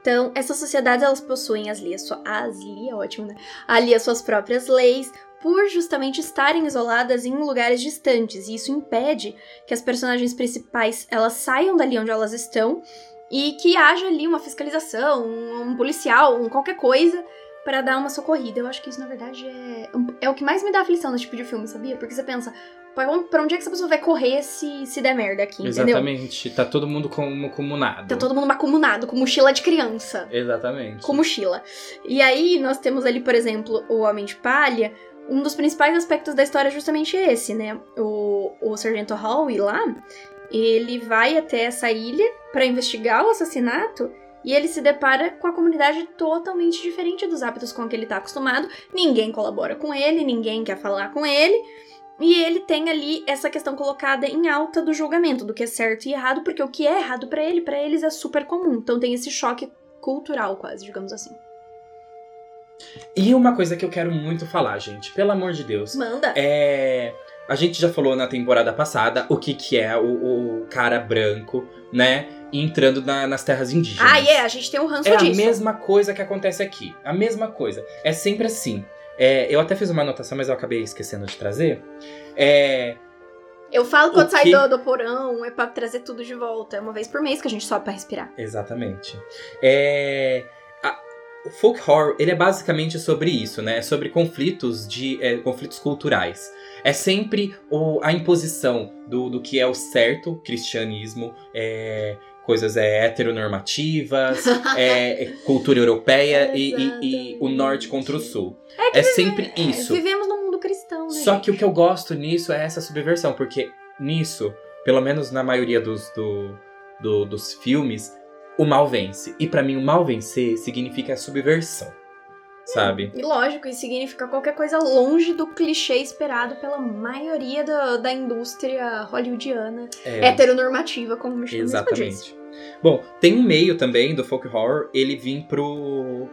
Então, essas sociedades elas possuem as lias, sua, as é ótimo, né? Ali as suas próprias leis, por justamente estarem isoladas em lugares distantes. E isso impede que as personagens principais elas saiam dali onde elas estão e que haja ali uma fiscalização, um, um policial, um qualquer coisa para dar uma socorrida. Eu acho que isso, na verdade, é, é o que mais me dá aflição nesse tipo de filme, sabia? Porque você pensa, pra onde, é que essa pessoa vai correr se, se der merda aqui, entendeu? Exatamente. Tá todo mundo como comunado. Tá todo mundo macumunado, com mochila de criança. Exatamente. Com mochila. E aí, nós temos ali, por exemplo, o Homem de Palha. Um dos principais aspectos da história é justamente esse, né? O, o Sargento Howe lá, ele vai até essa ilha para investigar o assassinato e ele se depara com a comunidade totalmente diferente dos hábitos com que ele tá acostumado. Ninguém colabora com ele, ninguém quer falar com ele. E ele tem ali essa questão colocada em alta do julgamento, do que é certo e errado, porque o que é errado pra ele, pra eles é super comum. Então tem esse choque cultural, quase, digamos assim. E uma coisa que eu quero muito falar, gente, pelo amor de Deus. Manda! É. A gente já falou na temporada passada o que, que é o, o cara branco, né? Entrando na- nas terras indígenas. Ah, é, a gente tem um ranço É a disso. mesma coisa que acontece aqui. A mesma coisa. É sempre assim. É, eu até fiz uma anotação, mas eu acabei esquecendo de trazer. É, Eu falo quando sai do, do porão, é pra trazer tudo de volta. É uma vez por mês que a gente sobe pra respirar. Exatamente. É, a- o folk horror ele é basicamente sobre isso, né? É sobre conflitos de é, conflitos culturais. É sempre o- a imposição do, do que é o certo cristianismo, é, coisas é, heteronormativas, é, é cultura europeia e, e- e o norte contra o sul. É, sempre isso. Vivemos num mundo cristão, né? Só que o que eu gosto nisso é essa subversão, porque nisso, pelo menos na maioria dos, do- do- dos filmes, o mal vence. E pra mim, o mal vencer significa subversão. Sabe? E lógico, isso significa qualquer coisa longe do clichê esperado pela maioria da, da indústria hollywoodiana É, heteronormativa, como mesmo disse. exatamente. Bom, tem um meio também do folk horror ele vir pro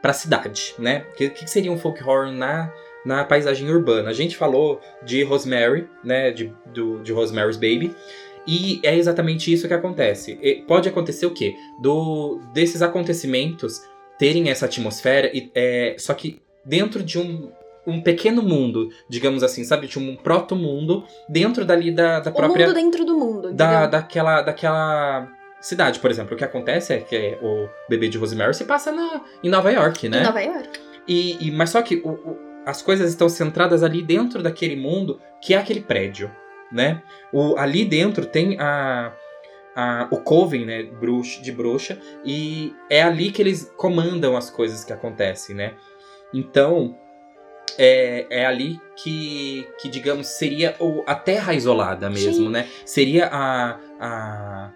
pra cidade, né? O que, que seria um folk horror na, na paisagem urbana? A gente falou de Rosemary, né? De, do, de Rosemary's Baby. E é exatamente isso que acontece. E pode acontecer o quê? Do, desses acontecimentos terem essa atmosfera, e, é, só que dentro de um, um pequeno mundo, digamos assim, sabe? De um proto-mundo dentro dali da, da O própria mundo dentro do mundo, da, daquela, daquela cidade, por exemplo. O que acontece é que o bebê de Rosemary se passa na, em Nova York, né? Em Nova York. E, e- mas só que o- o- as coisas estão centradas ali dentro daquele mundo que é aquele prédio, né? O, ali dentro tem a, a- o coven, né, bruxa, de bruxa, e é ali que eles comandam as coisas que acontecem, né? Então, é, é ali que, que, digamos, seria o, a terra isolada mesmo, Sim. né? Seria a, a,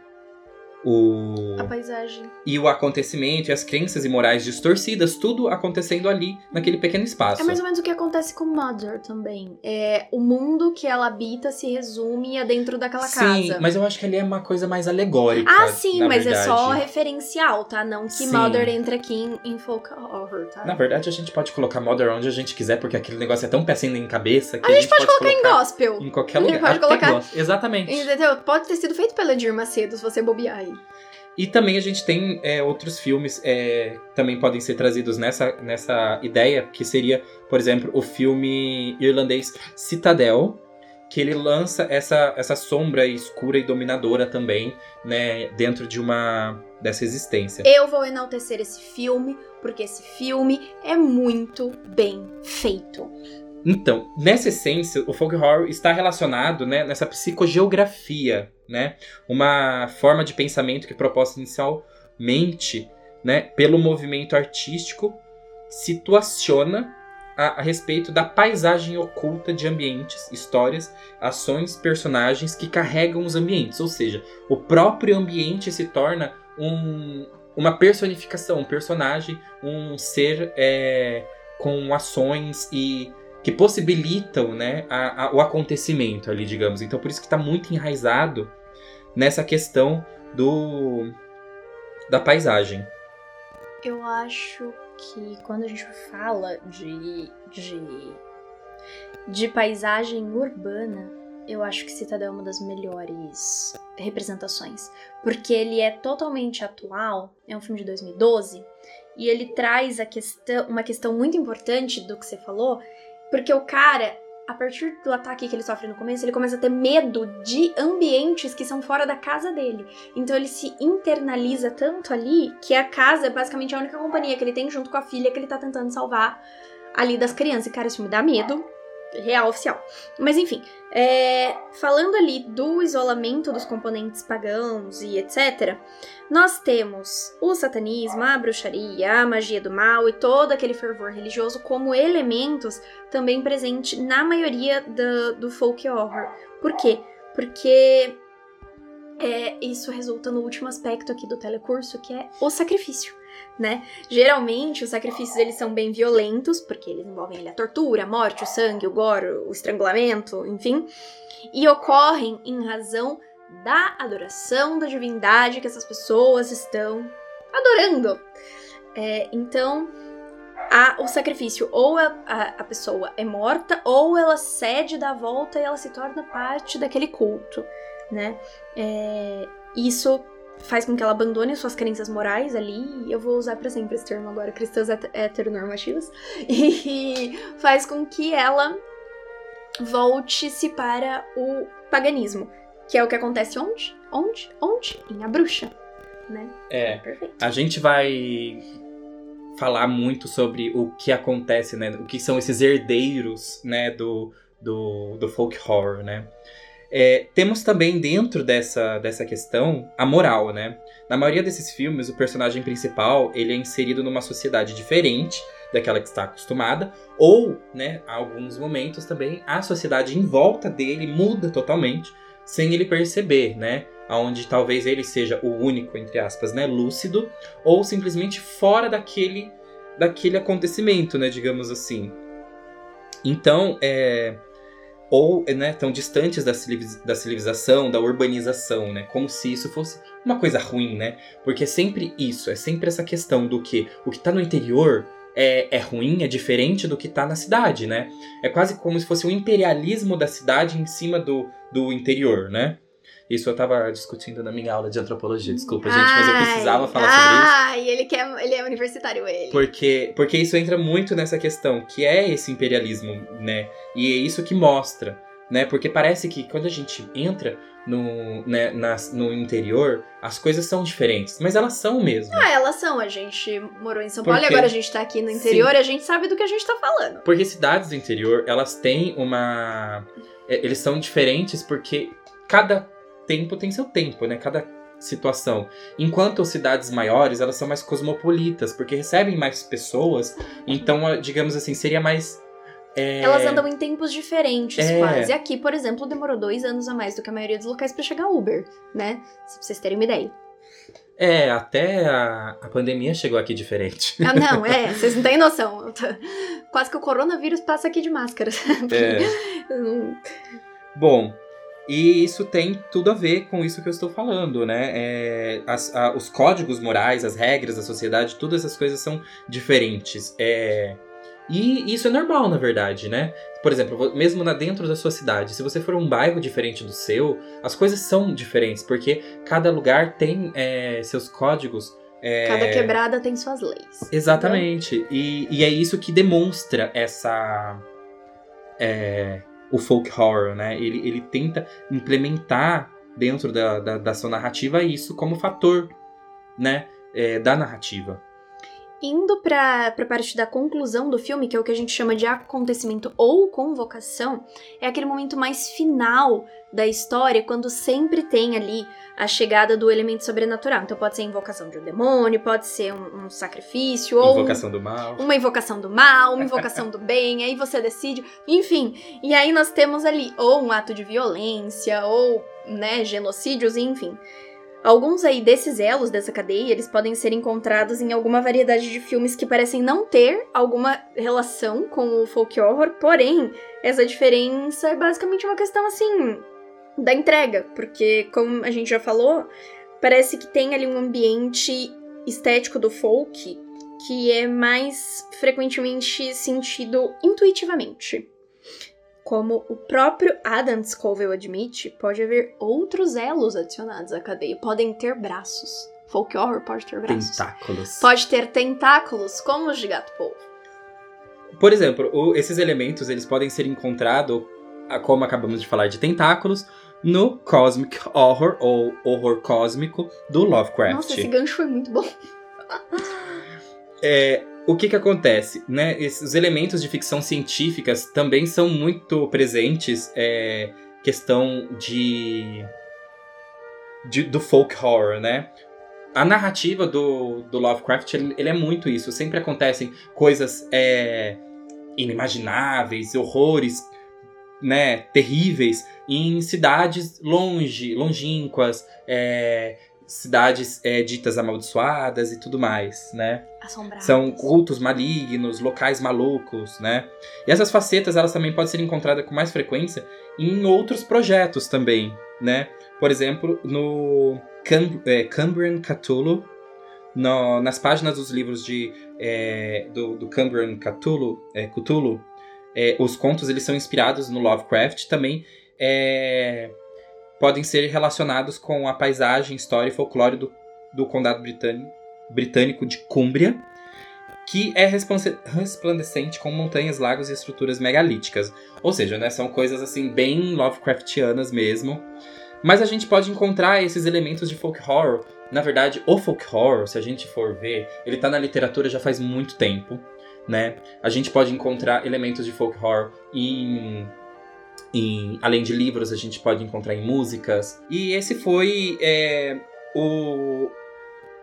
o A paisagem. e o acontecimento e as crenças e morais distorcidas, tudo acontecendo ali naquele pequeno espaço. É mais ou menos o que acontece com Mother também. É, o mundo que ela habita se resume a dentro daquela Sim, casa. mas eu acho que ali é uma coisa mais alegórica. Ah, sim, mas é só verdade. referencial, tá? Não que Sim. Mother entra aqui em, em folk horror, tá? Na verdade, a gente pode colocar Mother onde a gente quiser, porque aquele negócio é tão peçando em cabeça que a, gente pode colocar em gospel. em qualquer A gente lugar. pode Até colocar- gospel. Exatamente. Entendeu? Pode ter sido feito pela Edir Macedo, se você bobear aí. E também a gente tem é, outros filmes é, também podem ser trazidos nessa, nessa ideia, que seria, por exemplo, o filme irlandês Citadel, que ele lança essa, essa sombra escura e dominadora também, né, dentro de uma dessa existência. Eu vou enaltecer esse filme, porque esse filme é muito bem feito. Então, nessa essência, o folk horror está relacionado né, nessa psicogeografia, né? Uma forma de pensamento que proposta inicialmente né, pelo movimento artístico situaciona a, a respeito da paisagem oculta de ambientes, histórias, ações, personagens que carregam os ambientes. Ou seja, o próprio ambiente se torna um, uma personificação, um personagem, um ser é, com ações e que possibilitam né, a- a- o acontecimento ali, digamos. Então, por isso que está muito enraizado nessa questão do da paisagem. Eu acho que quando a gente fala de, de, de paisagem urbana, eu acho que Citadel é uma das melhores representações. Porque ele é totalmente atual, é um filme de 2012, e ele traz a questão, uma questão muito importante do que você falou, porque o cara, a partir do ataque que ele sofre no começo, ele começa a ter medo de ambientes que são fora da casa dele. Então ele se internaliza tanto ali que a casa é basicamente a única companhia que ele tem junto com a filha que ele tá tentando salvar ali das crianças. E, cara, isso me dá medo. Real oficial. Mas enfim, é, falando ali do isolamento dos componentes pagãos e etc., nós temos o satanismo, a bruxaria, a magia do mal e todo aquele fervor religioso como elementos também presente na maioria do, do folk horror. Por quê? Porque é, isso resulta no último aspecto aqui do telecurso, que é o sacrifício, né? Geralmente, os sacrifícios eles são bem violentos, porque eles envolvem ali, a tortura, a morte, o sangue, o gore, o estrangulamento, enfim, e ocorrem em razão da adoração da divindade que essas pessoas estão adorando. É, então, a- o sacrifício, ou a, a, a pessoa é morta, ou ela cede da volta e ela se torna parte daquele culto, né? É, isso faz com que ela abandone suas crenças morais ali, e eu vou usar pra sempre esse termo agora, cristãs het- heteronormativas, e faz com que ela volte-se para o paganismo, que é o que acontece onde? Onde? Onde? Em A Bruxa, né? É. Perfeito. A gente vai falar muito sobre o que acontece, né? O que são esses herdeiros, né? Do, do, do folk horror, né? É, temos também dentro dessa, dessa questão a moral, né? Na maioria desses filmes, o personagem principal ele é inserido numa sociedade diferente daquela que está acostumada, ou, né, a alguns momentos também a sociedade em volta dele muda totalmente sem ele perceber, né? Onde talvez ele seja o único, entre aspas, né, lúcido, ou simplesmente fora daquele, daquele acontecimento, né, digamos assim. Então, é, ou né, tão distantes da, da civilização, da urbanização, né, como se isso fosse uma coisa ruim, né? Porque é sempre isso, é sempre essa questão do que o que tá no interior é, é ruim, é diferente do que tá na cidade, né? É quase como se fosse um imperialismo da cidade em cima do, do interior, né? Isso eu tava discutindo na minha aula de antropologia, desculpa, gente, mas eu precisava falar sobre isso. Ah, e ele, quer, ele é universitário, ele. Porque, porque isso entra muito nessa questão, que é esse imperialismo, né? E é isso que mostra, né? Porque parece que quando a gente entra no, né, nas- no interior, as coisas são diferentes. Mas elas são mesmo. Ah, elas são. A gente morou em São Paulo e agora a gente tá aqui no interior Sim. e a gente sabe do que a gente tá falando. Porque cidades do interior, elas têm uma. é, Eles são diferentes porque cada tempo tem seu tempo, né? Cada situação. Enquanto as cidades maiores, elas são mais cosmopolitas, porque recebem mais pessoas. Então, a- digamos assim, seria mais. é, Elas andam em tempos diferentes, É. quase. Aqui, por exemplo, demorou dois anos a mais do que a maioria dos locais pra chegar Uber, né? Se pra vocês terem uma ideia. É, até a, a pandemia chegou aqui diferente. Ah, não, é, vocês não têm noção. Quase que o coronavírus passa aqui de máscara. É. Bom, e isso tem tudo a ver com isso que eu estou falando, né? É, as, a, os códigos morais, as regras da sociedade, todas essas coisas são diferentes. É, e isso é normal, na verdade, né? Por exemplo, mesmo na, dentro da sua cidade, se você for um bairro diferente do seu, as coisas são diferentes, porque cada lugar tem é, seus códigos. É... Cada quebrada tem suas leis. Exatamente. E, e, é isso que demonstra essa. É, o folk horror, né? Ele, ele tenta implementar dentro da, da, da sua narrativa isso como fator, né? É, da narrativa. Indo para a parte da conclusão do filme, que é o que a gente chama de acontecimento ou convocação, é aquele momento mais final da história, quando sempre tem ali a chegada do elemento sobrenatural. Então pode ser a invocação de um demônio, pode ser um, um sacrifício, ou. Invocação do mal. Uma invocação do mal, uma invocação do bem, aí você decide. Enfim. E aí nós temos ali ou um ato de violência, ou, né, genocídios, enfim. Alguns aí desses elos dessa cadeia, eles podem ser encontrados em alguma variedade de filmes que parecem não ter alguma relação com o folk horror, porém, essa diferença é basicamente uma questão assim da entrega, porque como a gente já falou, parece que tem ali um ambiente estético do folk que é mais frequentemente sentido intuitivamente. Como o próprio Adam Scoville admite, pode haver outros elos adicionados à cadeia. Podem ter braços. Folk horror pode ter braços. Tentáculos. Pode ter tentáculos, como os de gato polvo. Por exemplo, o, esses elementos eles podem ser encontrados, como acabamos de falar de tentáculos, no Cosmic Horror, ou Horror Cósmico, do Lovecraft. Nossa, esse gancho foi muito bom. é, o que que acontece, né? Esses elementos de ficção científicas também são muito presentes, é, questão de, de, do folk horror, né? A narrativa do, do Lovecraft, ele, ele é muito isso. Sempre acontecem coisas é, inimagináveis, horrores, né, terríveis em cidades longe, longínquas, é, cidades é, ditas amaldiçoadas e tudo mais, né? Assombradas. São cultos malignos, locais malucos, né? E essas facetas, elas também podem ser encontradas com mais frequência em outros projetos também, né? Por exemplo, no Cam é, Cambrian Cthulhu, no, nas páginas dos livros de, é, do, do Cambrian Cthulhu, é, Cthulhu é, os contos eles são inspirados no Lovecraft também é, podem ser relacionados com a paisagem, história e folclore do, do condado britânico, britânico de Cúmbria, que é resplandecente com montanhas, lagos e estruturas megalíticas. Ou seja, né, são coisas assim bem Lovecraftianas mesmo. Mas a gente pode encontrar esses elementos de folk horror. Na verdade, o folk horror, se a gente for ver, ele está na literatura já faz muito tempo, né? A gente pode encontrar elementos de folk horror em em, além de livros, a gente pode encontrar em músicas. E esse foi é, o,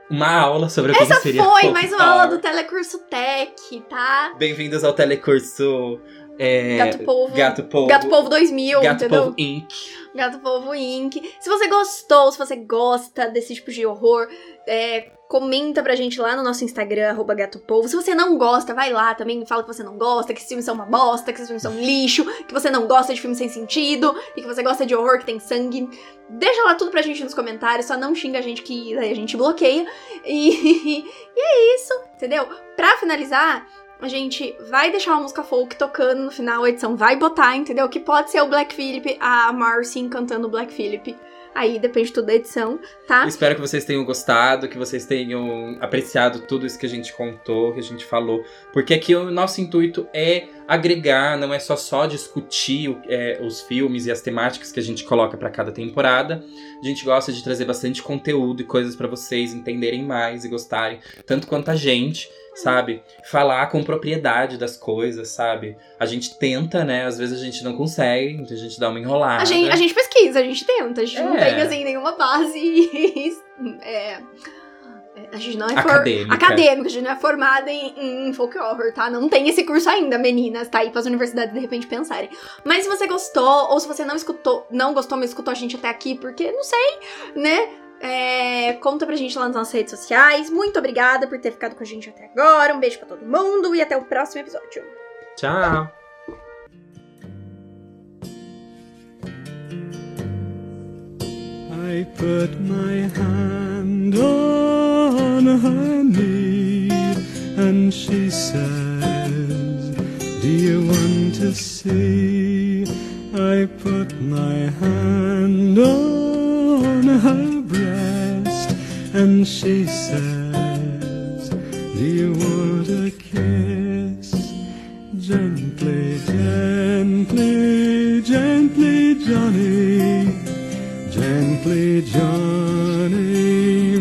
uma aula sobre Essa o que seria foi mais uma aula do Telecurso Tech, tá? Bem-vindos ao Telecurso é, Gato Povo. Gato Povo. Gato Povo 2000, Gato entendeu? Povo Inc. Gato Povo Inc. Se você gostou, se você gosta desse tipo de horror, é, comenta pra gente lá no nosso Instagram, arroba gatopovo. Se você não gosta, vai lá também, fala que você não gosta, que esses filmes são uma bosta, que esses filmes são lixo, que você não gosta de filmes sem sentido, e que você gosta de horror que tem sangue. Deixa lá tudo pra gente nos comentários, só não xinga a gente que a gente bloqueia. E, e é isso, entendeu? Pra finalizar, a gente vai deixar uma música folk tocando no final, a edição vai botar, entendeu? Que pode ser o Black Phillip, a Marcy cantando o Black Phillip. Aí depende tudo da edição, tá? Espero que vocês tenham gostado, que vocês tenham apreciado tudo isso que a gente contou, que a gente falou. Porque aqui o nosso intuito é agregar, não é só só discutir é, os filmes e as temáticas que a gente coloca para cada temporada. A gente gosta de trazer bastante conteúdo e coisas para vocês entenderem mais e gostarem, tanto quanto a gente sabe? Falar com propriedade das coisas, sabe? A gente tenta, né? Às vezes a gente não consegue, então a gente dá uma enrolada. A gente, a gente pesquisa, a gente tenta, a gente é. não tem, assim, nenhuma base. é. A gente não é acadêmica. For... acadêmica, a gente não é formada em, em folk horror, tá? Não tem esse curso ainda, meninas, tá? Aí para as universidades de repente pensarem. Mas se você gostou, ou se você não escutou, não gostou, mas escutou a gente até aqui, porque não sei, né? É, conta pra gente lá nas nossas redes sociais. Muito obrigada por ter ficado com a gente até agora. Um beijo pra todo mundo e até o próximo episódio. Tchau! I put my on her knee and she says, Do you want to see? I put my hand on her breast and she says, Do you want a kiss? Gently, gently, gently, Johnny. Gently, Johnny.